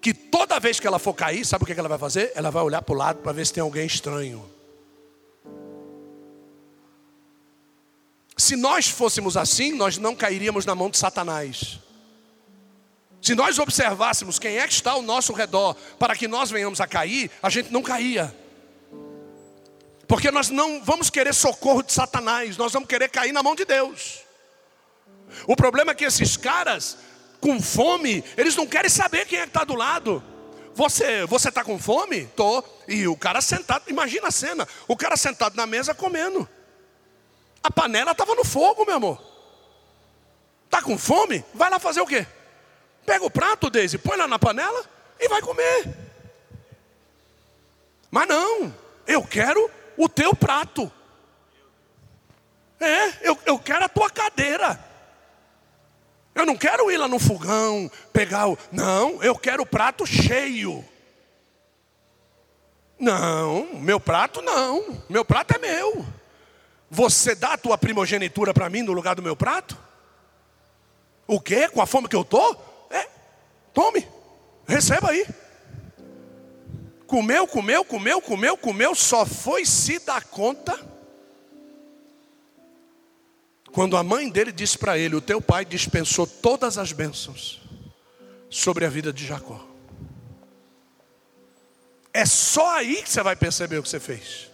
que toda vez que ela for cair, sabe o que ela vai fazer? Ela vai olhar para o lado para ver se tem alguém estranho. Se nós fôssemos assim, nós não cairíamos na mão de Satanás. Se nós observássemos quem é que está ao nosso redor para que nós venhamos a cair, a gente não caía. Porque nós não vamos querer socorro de Satanás, nós vamos querer cair na mão de Deus. O problema é que esses caras, com fome, eles não querem saber quem é que está do lado. Você você está com fome? Tô. E o cara sentado, imagina a cena: o cara sentado na mesa comendo. A panela estava no fogo, meu amor. Tá com fome? Vai lá fazer o quê? Pega o prato, Deise, põe lá na panela e vai comer. Mas não, eu quero o teu prato. É, eu, eu quero a tua cadeira. Eu não quero ir lá no fogão, pegar o. Não, eu quero o prato cheio. Não, meu prato não. Meu prato é meu. Você dá a tua primogenitura para mim no lugar do meu prato? O quê? Com a fome que eu tô? É, tome, receba aí. Comeu, comeu, comeu, comeu, comeu, só foi se dar conta quando a mãe dele disse para ele: O teu pai dispensou todas as bênçãos sobre a vida de Jacó. É só aí que você vai perceber o que você fez.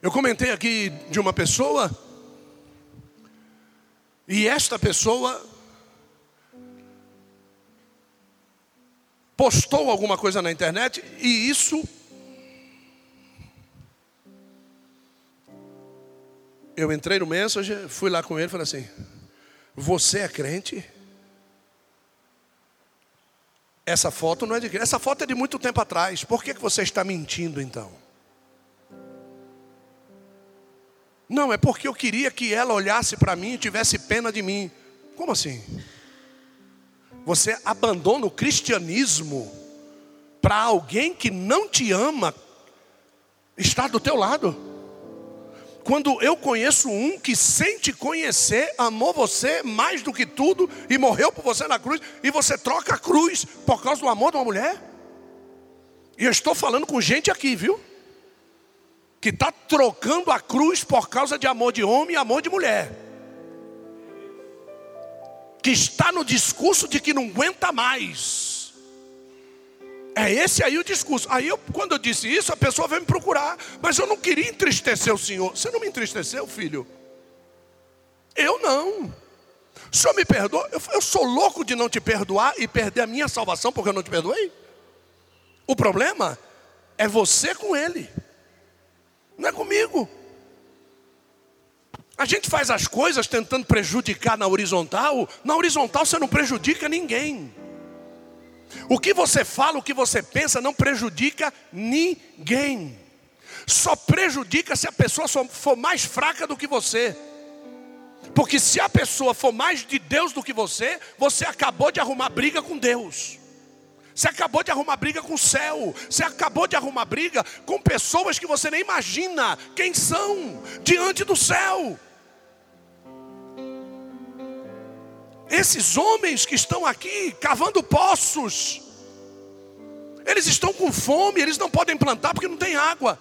Eu comentei aqui de uma pessoa, e esta pessoa postou alguma coisa na internet, e isso eu entrei no Messenger, fui lá com ele e falei assim: Você é crente? Essa foto não é de crente, essa foto é de muito tempo atrás. Por que, que você está mentindo então? Não, é porque eu queria que ela olhasse para mim e tivesse pena de mim. Como assim? Você abandona o cristianismo para alguém que não te ama estar do teu lado. Quando eu conheço um que sem te conhecer amou você mais do que tudo e morreu por você na cruz e você troca a cruz por causa do amor de uma mulher. E eu estou falando com gente aqui, viu? que está trocando a cruz por causa de amor de homem e amor de mulher. Que está no discurso de que não aguenta mais. É esse aí o discurso. Aí eu, quando eu disse isso, a pessoa veio me procurar. Mas eu não queria entristecer o senhor. Você não me entristeceu, filho? Eu não. O senhor me perdoa? Eu, eu sou louco de não te perdoar e perder a minha salvação porque eu não te perdoei? O problema é você com ele, não é comigo. A gente faz as coisas tentando prejudicar na horizontal, na horizontal você não prejudica ninguém. O que você fala, o que você pensa, não prejudica ninguém. Só prejudica se a pessoa for mais fraca do que você. Porque se a pessoa for mais de Deus do que você, você acabou de arrumar briga com Deus. Você acabou de arrumar briga com o céu. Você acabou de arrumar briga com pessoas que você nem imagina quem são diante do céu. Esses homens que estão aqui cavando poços, eles estão com fome, eles não podem plantar porque não tem água.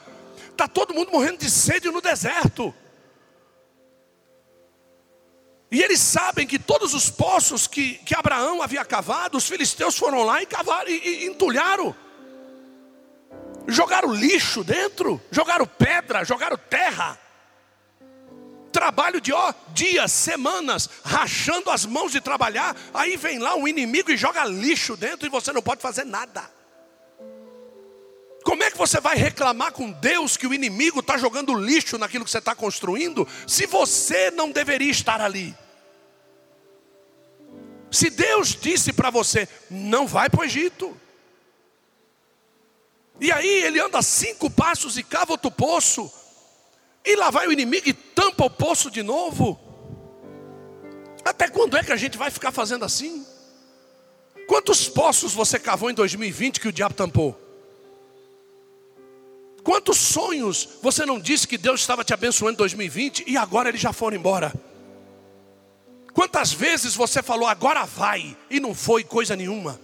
Está todo mundo morrendo de sede no deserto. E eles sabem que todos os poços que, que Abraão havia cavado, os filisteus foram lá e cavaram e, e entulharam. Jogaram lixo dentro, jogaram pedra, jogaram terra. Trabalho de ó, dias, semanas, rachando as mãos de trabalhar. Aí vem lá um inimigo e joga lixo dentro e você não pode fazer nada. Como é que você vai reclamar com Deus que o inimigo está jogando lixo naquilo que você está construindo, se você não deveria estar ali? Se Deus disse para você, não vai para o Egito. E aí ele anda cinco passos e cava outro poço. E lá vai o inimigo e tampa o poço de novo. Até quando é que a gente vai ficar fazendo assim? Quantos poços você cavou em 2020 que o diabo tampou? Quantos sonhos você não disse que Deus estava te abençoando em 2020 e agora eles já foram embora? Quantas vezes você falou agora vai e não foi coisa nenhuma?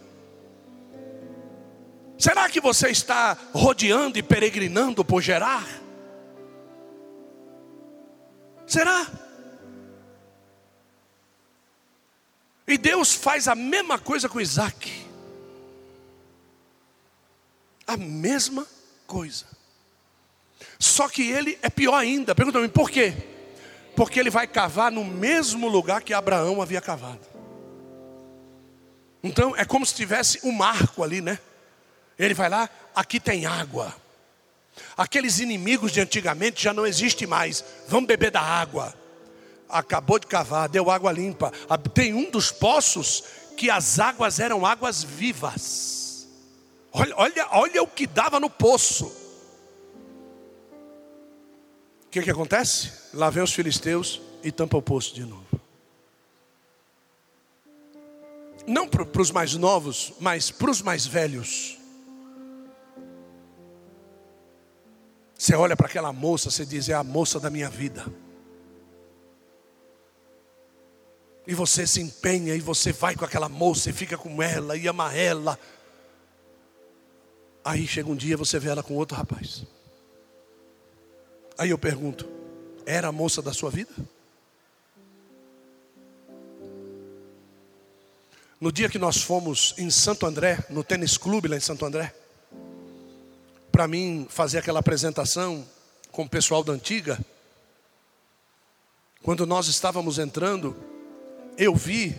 Será que você está rodeando e peregrinando por gerar? Será? E Deus faz a mesma coisa com Isaac. A mesma coisa. Só que ele é pior ainda. Pergunta-me por quê? Porque ele vai cavar no mesmo lugar que Abraão havia cavado. Então é como se tivesse um marco ali, né? Ele vai lá, aqui tem água. Aqueles inimigos de antigamente já não existem mais. Vamos beber da água. Acabou de cavar, deu água limpa. Tem um dos poços que as águas eram águas vivas. Olha, olha, olha o que dava no poço. O que, que acontece? Lá vem os filisteus e tampa o poço de novo. Não para os mais novos, mas para os mais velhos. Você olha para aquela moça, você diz: é a moça da minha vida. E você se empenha e você vai com aquela moça e fica com ela e ama ela. Aí chega um dia você vê ela com outro rapaz. Aí eu pergunto: era a moça da sua vida? No dia que nós fomos em Santo André, no tênis clube lá em Santo André, para mim fazer aquela apresentação com o pessoal da antiga, quando nós estávamos entrando, eu vi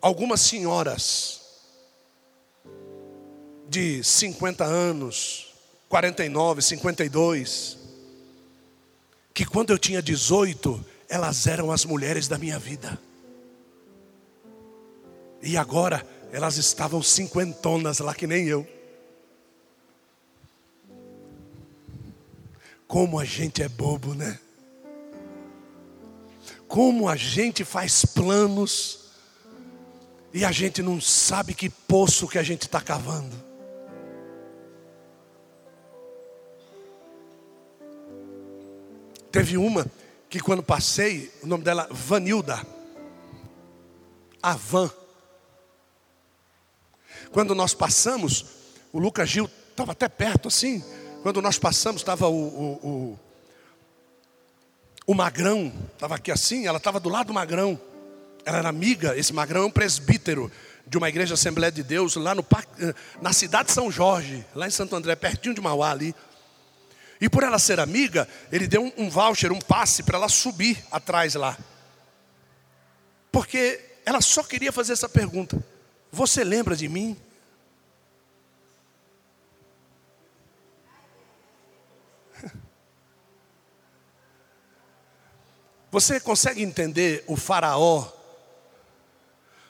algumas senhoras de 50 anos, 49, 52, que quando eu tinha 18, elas eram as mulheres da minha vida. E agora elas estavam cinquentonas lá que nem eu. Como a gente é bobo, né? Como a gente faz planos e a gente não sabe que poço que a gente está cavando. Teve uma que quando passei, o nome dela Vanilda. A Van. Quando nós passamos, o Lucas Gil estava até perto assim. Quando nós passamos, estava o, o, o, o Magrão, estava aqui assim, ela estava do lado do Magrão. Ela era amiga, esse Magrão é um presbítero de uma igreja Assembleia de Deus lá no eh, na cidade de São Jorge, lá em Santo André, pertinho de Mauá ali. E por ela ser amiga, ele deu um, voucher, um passe para ela subir atrás lá. Porque ela só queria fazer essa pergunta: Você lembra de mim? [laughs] Você consegue entender o faraó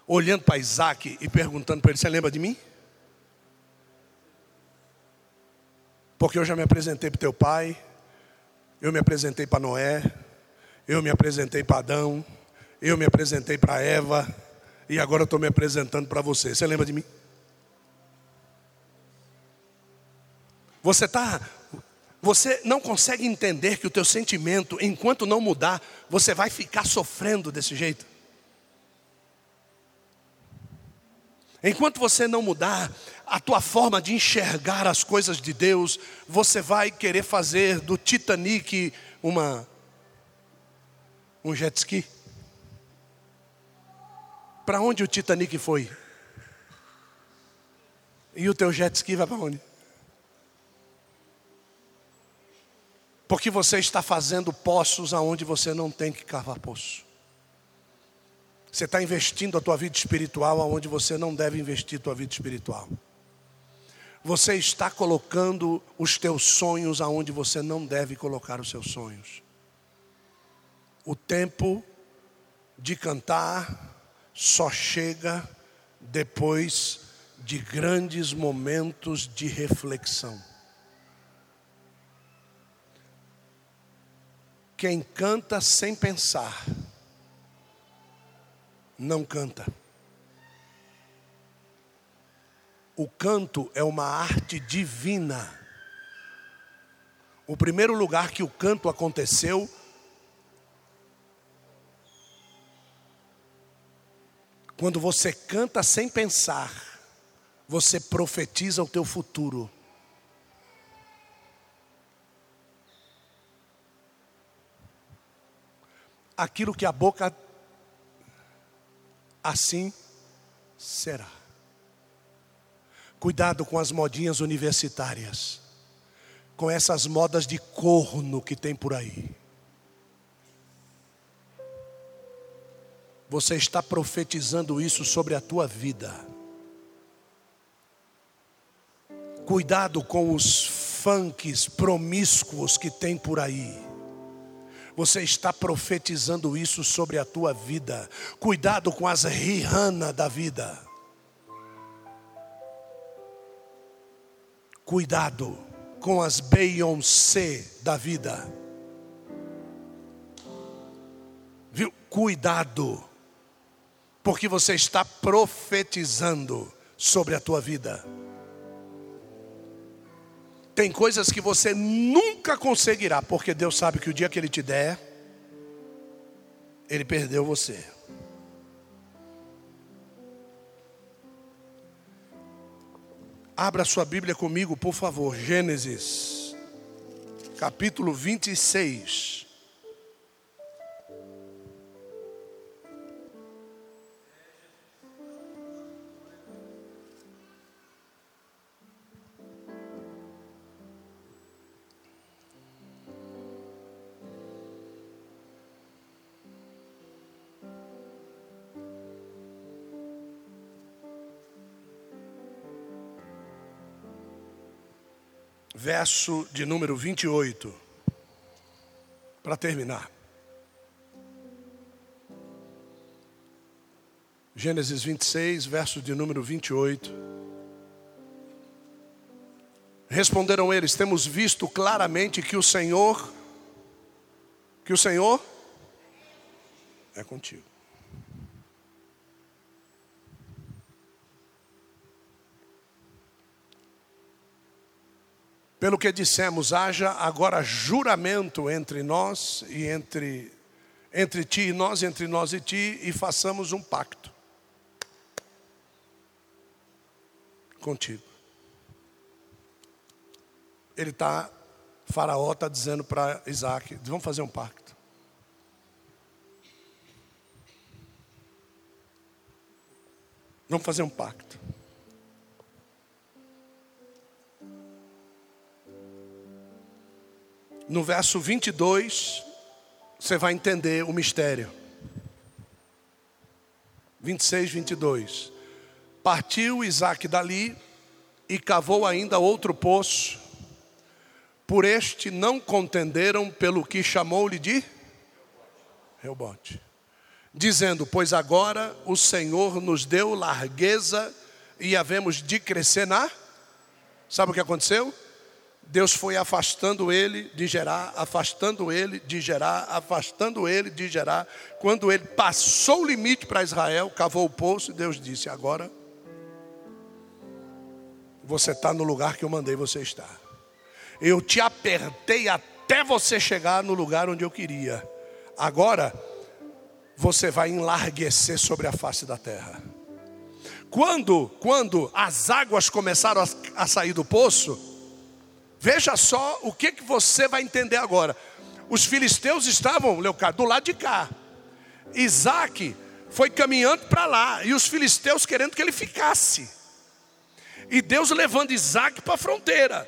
olhando para Isaac e perguntando para ele: Você lembra de mim? Porque eu já me apresentei para teu pai, eu me apresentei para Noé, eu me apresentei para Adão, eu me apresentei para Eva, e agora estou me apresentando para você. Você lembra de mim? Você está você não consegue entender que o teu sentimento, enquanto não mudar, você vai ficar sofrendo desse jeito. Enquanto você não mudar a tua forma de enxergar as coisas de Deus, você vai querer fazer do Titanic uma um jet ski. Para onde o Titanic foi? E o teu jet ski vai para onde? Porque você está fazendo poços aonde você não tem que cavar poço. Você está investindo a tua vida espiritual aonde você não deve investir a tua vida espiritual. Você está colocando os teus sonhos aonde você não deve colocar os seus sonhos. O tempo de cantar só chega depois de grandes momentos de reflexão. Quem canta sem pensar, não canta. O canto é uma arte divina. O primeiro lugar que o canto aconteceu Quando você canta sem pensar, você profetiza o teu futuro. aquilo que a boca assim será. Cuidado com as modinhas universitárias, com essas modas de corno que tem por aí. Você está profetizando isso sobre a tua vida. Cuidado com os funks promíscuos que tem por aí. Você está profetizando isso sobre a tua vida. Cuidado com as Rihanna da vida. Cuidado com as Beyoncé da vida. Viu? Cuidado. Porque você está profetizando sobre a tua vida. Tem coisas que você nunca conseguirá, porque Deus sabe que o dia que Ele te der, Ele perdeu você. Abra sua Bíblia comigo, por favor. Gênesis, capítulo 26. Verso de número 28, para terminar. Gênesis 26, verso de número 28. Responderam eles: Temos visto claramente que o Senhor, que o Senhor é contigo. Pelo que dissemos, haja agora juramento entre nós e entre entre ti e nós, entre nós e ti, e façamos um pacto contigo. Ele está, Faraó está dizendo para Isaac: vamos fazer um pacto. Vamos fazer um pacto. No verso 22, você vai entender o mistério. 26, 22. Partiu Isaac dali e cavou ainda outro poço. Por este não contenderam pelo que chamou-lhe de Reubote. Dizendo: Pois agora o Senhor nos deu largueza e havemos de crescer na. Sabe o que aconteceu? Deus foi afastando ele de gerar, afastando ele de gerar, afastando ele de gerar. Quando ele passou o limite para Israel, cavou o poço, Deus disse: Agora você está no lugar que eu mandei você estar. Eu te apertei até você chegar no lugar onde eu queria. Agora você vai enlarguecer sobre a face da terra. Quando, quando as águas começaram a, a sair do poço, Veja só o que, que você vai entender agora. Os filisteus estavam, Leocádio, do lado de cá. Isaac foi caminhando para lá. E os filisteus querendo que ele ficasse. E Deus levando Isaac para a fronteira.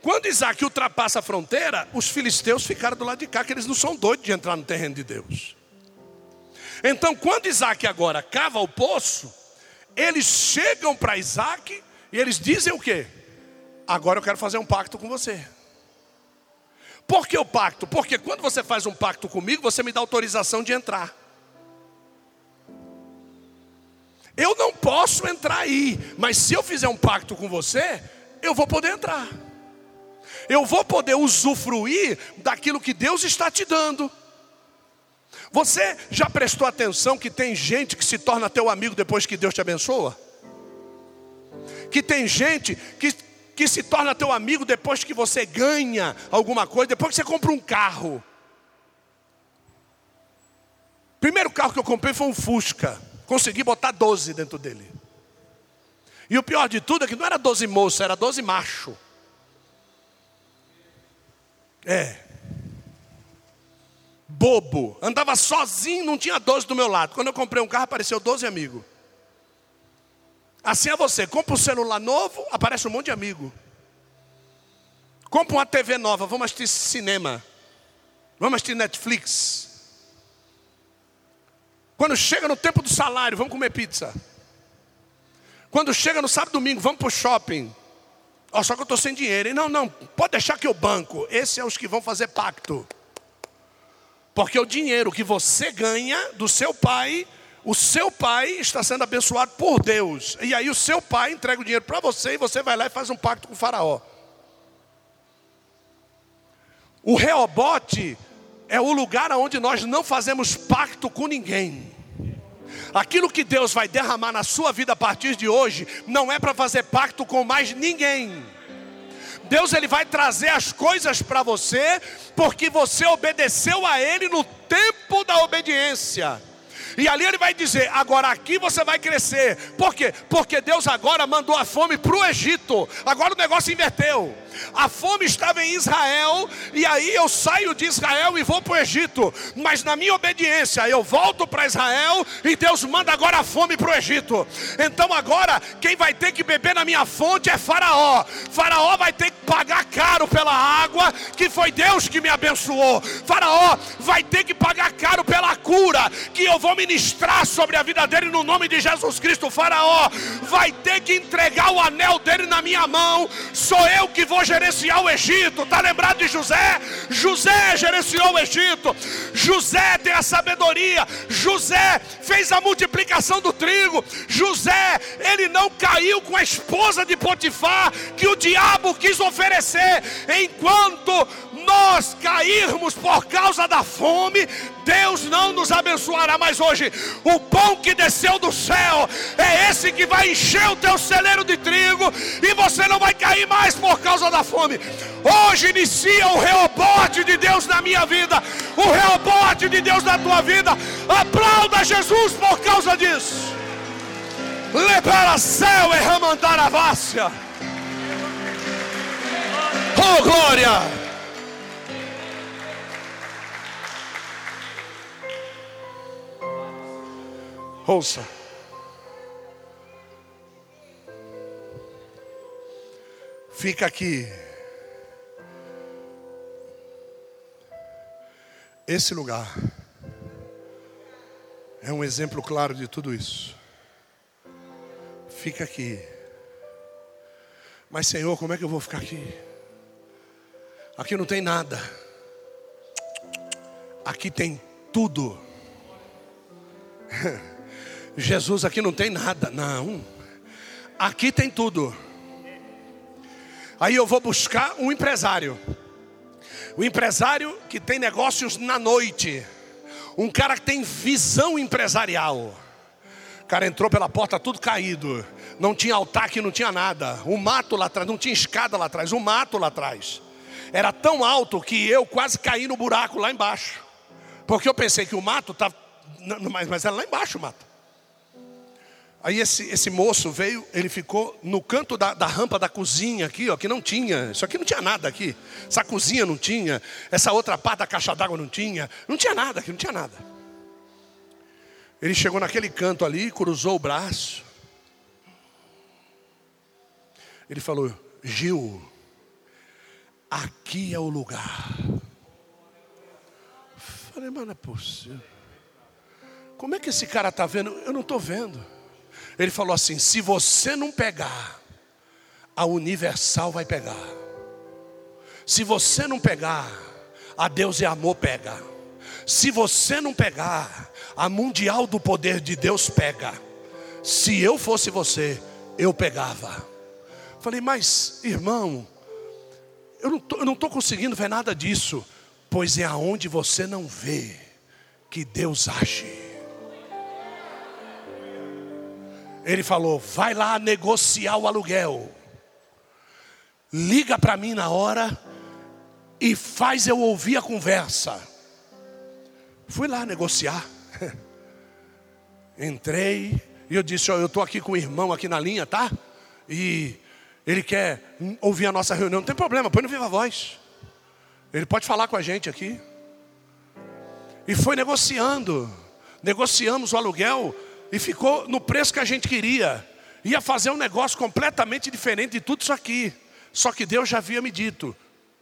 Quando Isaac ultrapassa a fronteira, os filisteus ficaram do lado de cá, que eles não são doidos de entrar no terreno de Deus. Então, quando Isaac agora cava o poço, eles chegam para Isaac e eles dizem o quê? Agora eu quero fazer um pacto com você. Por que o pacto? Porque quando você faz um pacto comigo, você me dá autorização de entrar. Eu não posso entrar aí, mas se eu fizer um pacto com você, eu vou poder entrar. Eu vou poder usufruir daquilo que Deus está te dando. Você já prestou atenção que tem gente que se torna teu amigo depois que Deus te abençoa? Que tem gente que que se torna teu amigo depois que você ganha alguma coisa, depois que você compra um carro. Primeiro carro que eu comprei foi um Fusca. Consegui botar 12 dentro dele. E o pior de tudo é que não era 12 moço, era 12 macho. É. Bobo. Andava sozinho, não tinha 12 do meu lado. Quando eu comprei um carro, apareceu 12 amigos. Assim é você, compra um celular novo, aparece um monte de amigo. Compra uma TV nova, vamos assistir cinema. Vamos assistir Netflix. Quando chega no tempo do salário, vamos comer pizza. Quando chega no sábado e domingo, vamos para o shopping. Oh, só que eu estou sem dinheiro. E não, não, pode deixar que eu banco. Esses são os que vão fazer pacto. Porque o dinheiro que você ganha do seu pai o seu pai está sendo abençoado por Deus. E aí o seu pai entrega o dinheiro para você e você vai lá e faz um pacto com o faraó. O Reobote é o lugar onde nós não fazemos pacto com ninguém. Aquilo que Deus vai derramar na sua vida a partir de hoje não é para fazer pacto com mais ninguém. Deus ele vai trazer as coisas para você porque você obedeceu a ele no tempo da obediência. E ali ele vai dizer: agora aqui você vai crescer. Por quê? Porque Deus agora mandou a fome para o Egito. Agora o negócio inverteu. A fome estava em Israel, e aí eu saio de Israel e vou para o Egito. Mas na minha obediência, eu volto para Israel e Deus manda agora a fome para o Egito. Então agora, quem vai ter que beber na minha fonte é Faraó. Faraó vai ter que pagar caro pela água, que foi Deus que me abençoou. Faraó vai ter que pagar caro pela cura, que eu vou ministrar sobre a vida dele no nome de Jesus Cristo. Faraó vai ter que entregar o anel dele na minha mão. Sou eu que vou gerenciar o Egito. Está lembrado de José? José gerenciou o Egito. José tem a sabedoria. José fez a multiplicação do trigo. José, ele não caiu com a esposa de Potifar que o diabo quis oferecer. Enquanto nós cairmos por causa da fome, Deus não nos abençoará mais hoje. O pão que desceu do céu é esse que vai encher o teu celeiro de trigo e você não vai cair mais por causa da fome. Hoje inicia o reobote de Deus na minha vida, o reobote de Deus na tua vida. Aplauda Jesus por causa disso. Céu e ramandar a vácia. Oh glória! Ouça. Fica aqui. Esse lugar é um exemplo claro de tudo isso. Fica aqui. Mas, Senhor, como é que eu vou ficar aqui? Aqui não tem nada. Aqui tem tudo. [laughs] Jesus, aqui não tem nada. Não. Aqui tem tudo. Aí eu vou buscar um empresário. O empresário que tem negócios na noite. Um cara que tem visão empresarial. O cara entrou pela porta tudo caído. Não tinha altar aqui, não tinha nada. O mato lá atrás, não tinha escada lá atrás, o mato lá atrás. Era tão alto que eu quase caí no buraco lá embaixo. Porque eu pensei que o mato estava. Mas, mas era lá embaixo o mato. Aí esse, esse moço veio, ele ficou no canto da, da, rampa da cozinha aqui, ó, que não tinha. Isso aqui não tinha nada aqui. Essa cozinha não tinha. Essa outra parte da caixa d'água não tinha. Não tinha nada aqui, não tinha nada. Ele chegou naquele canto ali, cruzou o braço. Ele falou: Gil, aqui é o lugar. Falei, mas não é possível. Como é que esse cara está vendo? Eu não estou vendo. Ele falou assim: se você não pegar, a Universal vai pegar. Se você não pegar, a Deus é amor pega. Se você não pegar, a Mundial do Poder de Deus pega. Se eu fosse você, eu pegava. Falei, mas irmão, eu não estou conseguindo ver nada disso, pois é aonde você não vê que Deus age. Ele falou: vai lá negociar o aluguel. Liga para mim na hora e faz eu ouvir a conversa. Fui lá negociar. [laughs] Entrei e eu disse: ó, eu estou aqui com o irmão aqui na linha, tá? E ele quer ouvir a nossa reunião. Não tem problema, põe no viva voz. Ele pode falar com a gente aqui. E foi negociando. Negociamos o aluguel e ficou no preço que a gente queria. Ia fazer um negócio completamente diferente de tudo isso aqui. Só que Deus já havia me dito: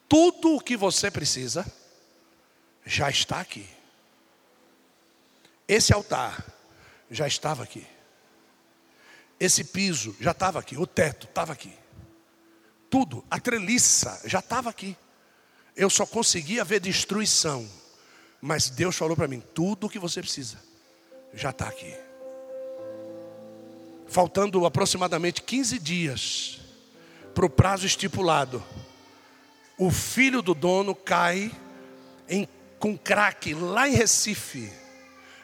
tudo o que você precisa já está aqui. Esse altar já estava aqui. Esse piso já estava aqui. O teto estava aqui. Tudo, a treliça já estava aqui. Eu só conseguia ver destruição. Mas Deus falou para mim: tudo o que você precisa já está aqui faltando aproximadamente 15 dias para o prazo estipulado, o filho do dono cai em, com crack lá em Recife.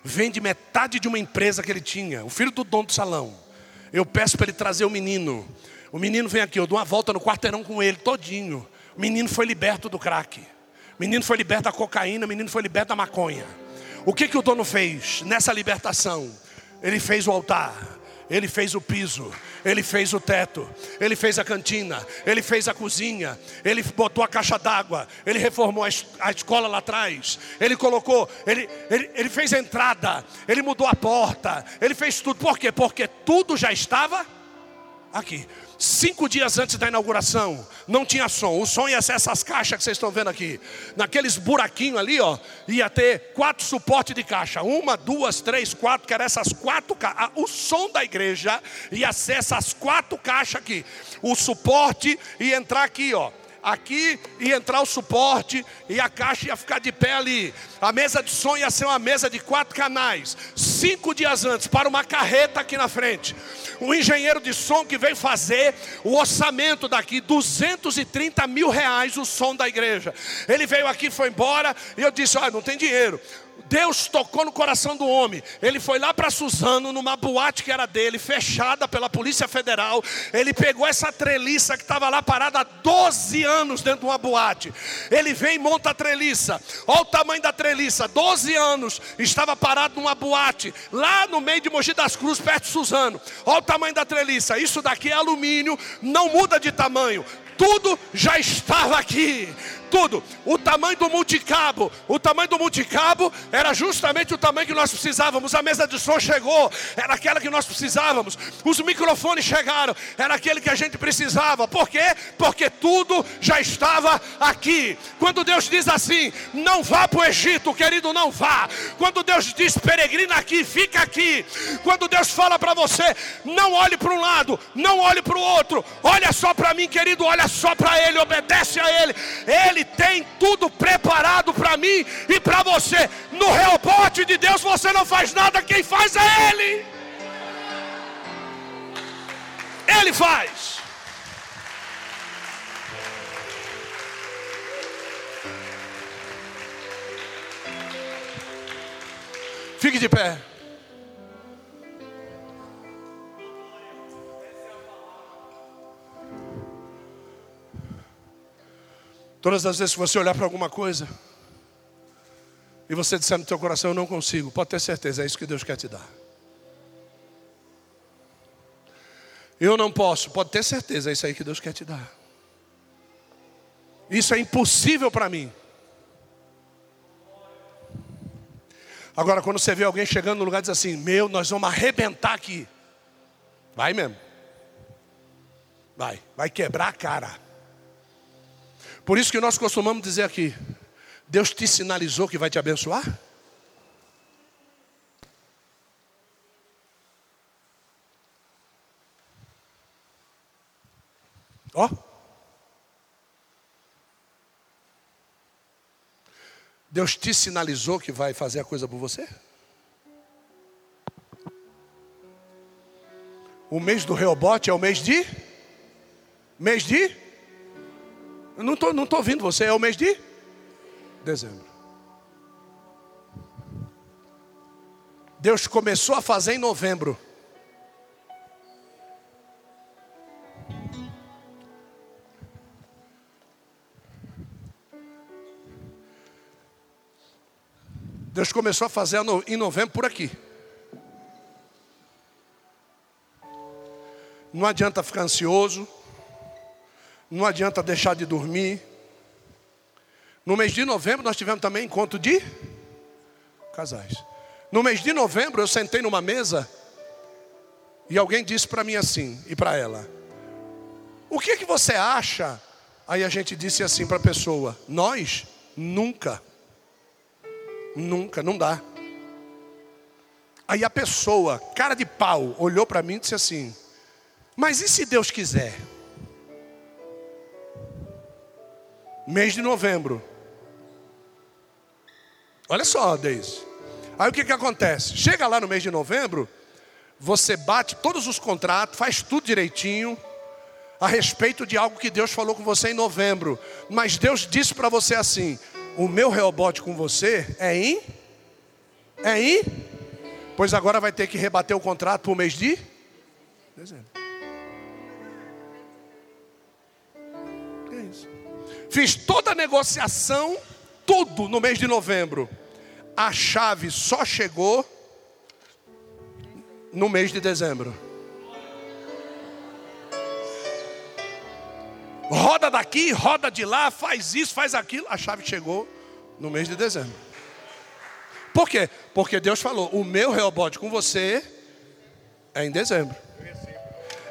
Vende metade de uma empresa que ele tinha, o filho do dono do salão. Eu peço para ele trazer o menino. O menino vem aqui, eu dou uma volta no quarteirão com ele, todinho. O menino foi liberto do crack. O menino foi liberto da cocaína, o menino foi liberto da maconha. O que, que o dono fez nessa libertação? Ele fez o altar. Ele fez o piso, ele fez o teto, ele fez a cantina, ele fez a cozinha, ele botou a caixa d'água, ele reformou a, escola lá atrás, ele colocou, ele, ele, ele fez a entrada, ele mudou a porta, ele fez tudo. Por quê? Porque tudo já estava aqui. Cinco dias antes da inauguração, não tinha som. O som ia ser essas caixas que vocês estão vendo aqui. Naqueles buraquinhos ali, ó, ia ter quatro suportes de caixa. Uma, duas, três, quatro, que eram essas quatro caixas. O som da igreja ia ser essas quatro caixas aqui. O suporte ia entrar aqui, ó aqui ia entrar o suporte e a caixa ia ficar de pé ali. A mesa de som ia ser uma mesa de quatro canais. Cinco dias antes, para uma carreta aqui na frente. O engenheiro de som que veio fazer o orçamento daqui, 230 mil reais o som da igreja. Ele veio aqui, foi embora, e eu disse: Olha, não tem dinheiro. Deus tocou no coração do homem. Ele foi lá para Suzano, numa boate que era dele, fechada pela Polícia Federal. Ele pegou essa treliça que estava lá parada há 12 anos dentro de uma boate. Ele vem e monta a treliça. Olha o tamanho da treliça: 12 anos, estava parado numa boate, lá no meio de Mogi das Cruzes, perto de Suzano. Olha o tamanho da treliça. Isso daqui é alumínio, não muda de tamanho. Tudo já estava aqui tudo. O tamanho do multicabo, o tamanho do multicabo era justamente o tamanho que nós precisávamos. A mesa de som chegou, era aquela que nós precisávamos. Os microfones chegaram, era aquele que a gente precisava. Por quê? Porque tudo já estava aqui. Quando Deus diz assim: "Não vá para o Egito", querido, não vá. Quando Deus diz: "Peregrina aqui, fica aqui". Quando Deus fala para você: "Não olhe para um lado, não olhe para o outro. Olha só para mim, querido, olha só para ele, obedece a ele. Ele tem tudo preparado para mim e para você. No rebote de Deus você não faz nada, quem faz é Ele. Ele faz. Fique de pé. Todas as vezes que você olhar para alguma coisa e você disser no teu coração, eu não consigo, pode ter certeza, é isso que Deus quer te dar. Eu não posso, pode ter certeza, é isso aí que Deus quer te dar. Isso é impossível para mim. Agora, quando você vê alguém chegando no lugar e diz assim: Meu, nós vamos arrebentar aqui. Vai mesmo. Vai, vai quebrar a cara. Por isso que nós costumamos dizer aqui: Deus te sinalizou que vai te abençoar? Ó. Deus te sinalizou que vai fazer a coisa por você? O mês do Reobote é o mês de? Mês de? Eu não estou não tô ouvindo você, é o mês de dezembro. Deus começou a fazer em novembro. Deus começou a fazer em novembro por aqui. Não adianta ficar ansioso. Não adianta deixar de dormir. No mês de novembro nós tivemos também encontro de casais. No mês de novembro eu sentei numa mesa e alguém disse para mim assim e para ela: O que que você acha? Aí a gente disse assim para a pessoa: Nós nunca, nunca, não dá. Aí a pessoa, cara de pau, olhou para mim e disse assim: Mas e se Deus quiser? Mês de novembro. Olha só, Deise. Aí o que, que acontece? Chega lá no mês de novembro, você bate todos os contratos, faz tudo direitinho, a respeito de algo que Deus falou com você em novembro. Mas Deus disse para você assim: o meu reobote com você é em? É em? Pois agora vai ter que rebater o contrato para o mês de dezembro. Fiz toda a negociação, tudo no mês de novembro. A chave só chegou no mês de dezembro. Roda daqui, roda de lá, faz isso, faz aquilo. A chave chegou no mês de dezembro. Por quê? Porque Deus falou: o meu reobote com você é em dezembro.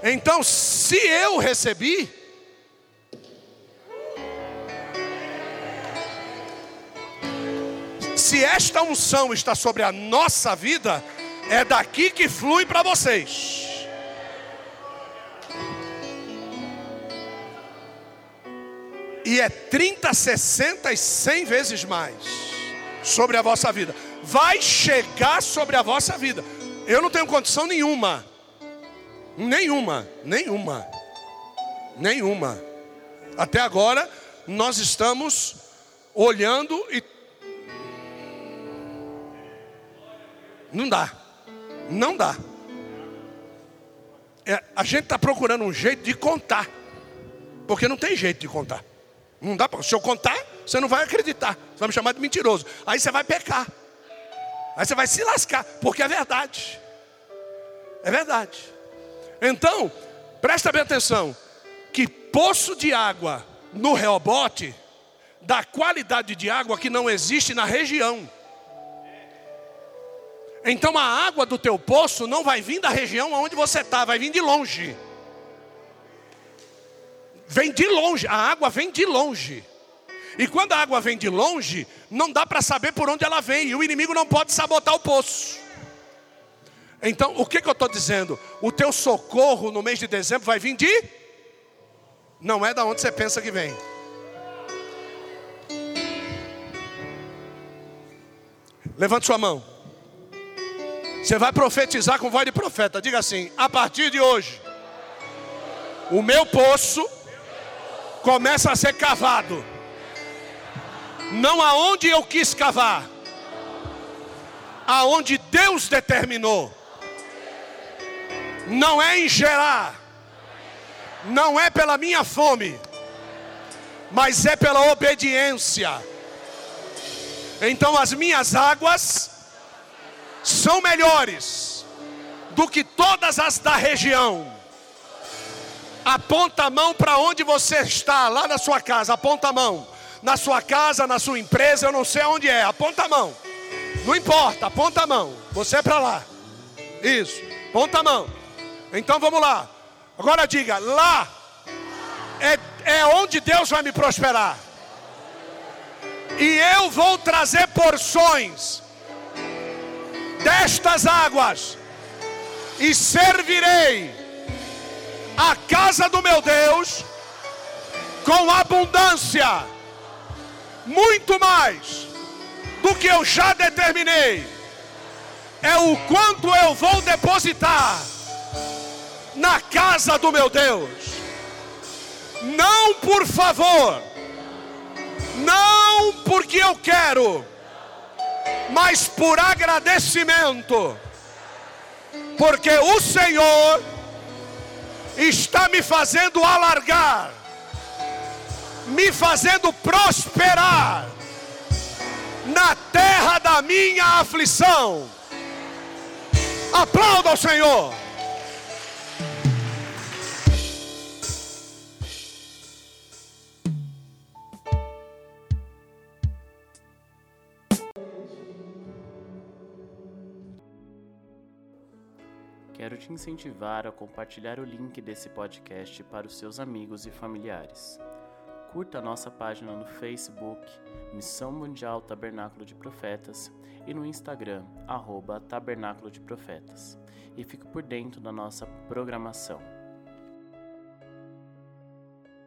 Então, se eu recebi, se esta unção está sobre a nossa vida, é daqui que flui para vocês. E é 30, 60 e 100 vezes mais sobre a vossa vida. Vai chegar sobre a vossa vida. Eu não tenho condição nenhuma. Nenhuma, nenhuma. Nenhuma. Até agora nós estamos olhando e Não dá. Não dá. É, a gente está procurando um jeito de contar. Porque não tem jeito de contar. Não dá para. Se eu contar, você não vai acreditar. Você vai me chamar de mentiroso. Aí você vai pecar. Aí você vai se lascar. Porque é verdade. É verdade. Então, presta bem atenção. Que poço de água no Reobote da qualidade de água que não existe na região. Então a água do teu poço não vai vir da região onde você está, vai vir de longe. Vem de longe, a água vem de longe. E quando a água vem de longe, não dá para saber por onde ela vem, e o inimigo não pode sabotar o poço. Então, o que, que eu estou dizendo? O teu socorro no mês de dezembro vai vir de. Não é da onde você pensa que vem. Levante sua mão. Você vai profetizar com voz de profeta. Diga assim: a partir de hoje, o meu poço começa a ser cavado. Não aonde eu quis cavar, aonde Deus determinou. Não é em gerar, não é pela minha fome, mas é pela obediência. Então as minhas águas são melhores do que todas as da região. Aponta a mão para onde você está, lá na sua casa, aponta a mão. Na sua casa, na sua empresa, eu não sei onde é, aponta a mão. Não importa, aponta a mão. Você é para lá. Isso, aponta a mão. Então vamos lá. Agora diga: lá é, é onde Deus vai me prosperar. E eu vou trazer porções destas águas e servirei a casa do meu Deus com abundância, muito mais do que eu já determinei. É o quanto eu vou depositar na casa do meu Deus. Não por favor, não porque eu quero, mas por agradecimento, porque o Senhor está me fazendo alargar, me fazendo prosperar na terra da minha aflição. Aplauda o Senhor. Quero te incentivar a compartilhar o link desse podcast para os seus amigos e familiares. Curta a nossa página no Facebook, Missão Mundial Tabernáculo de Profetas, e no Instagram, arroba Tabernáculo de Profetas. E fique por dentro da nossa programação.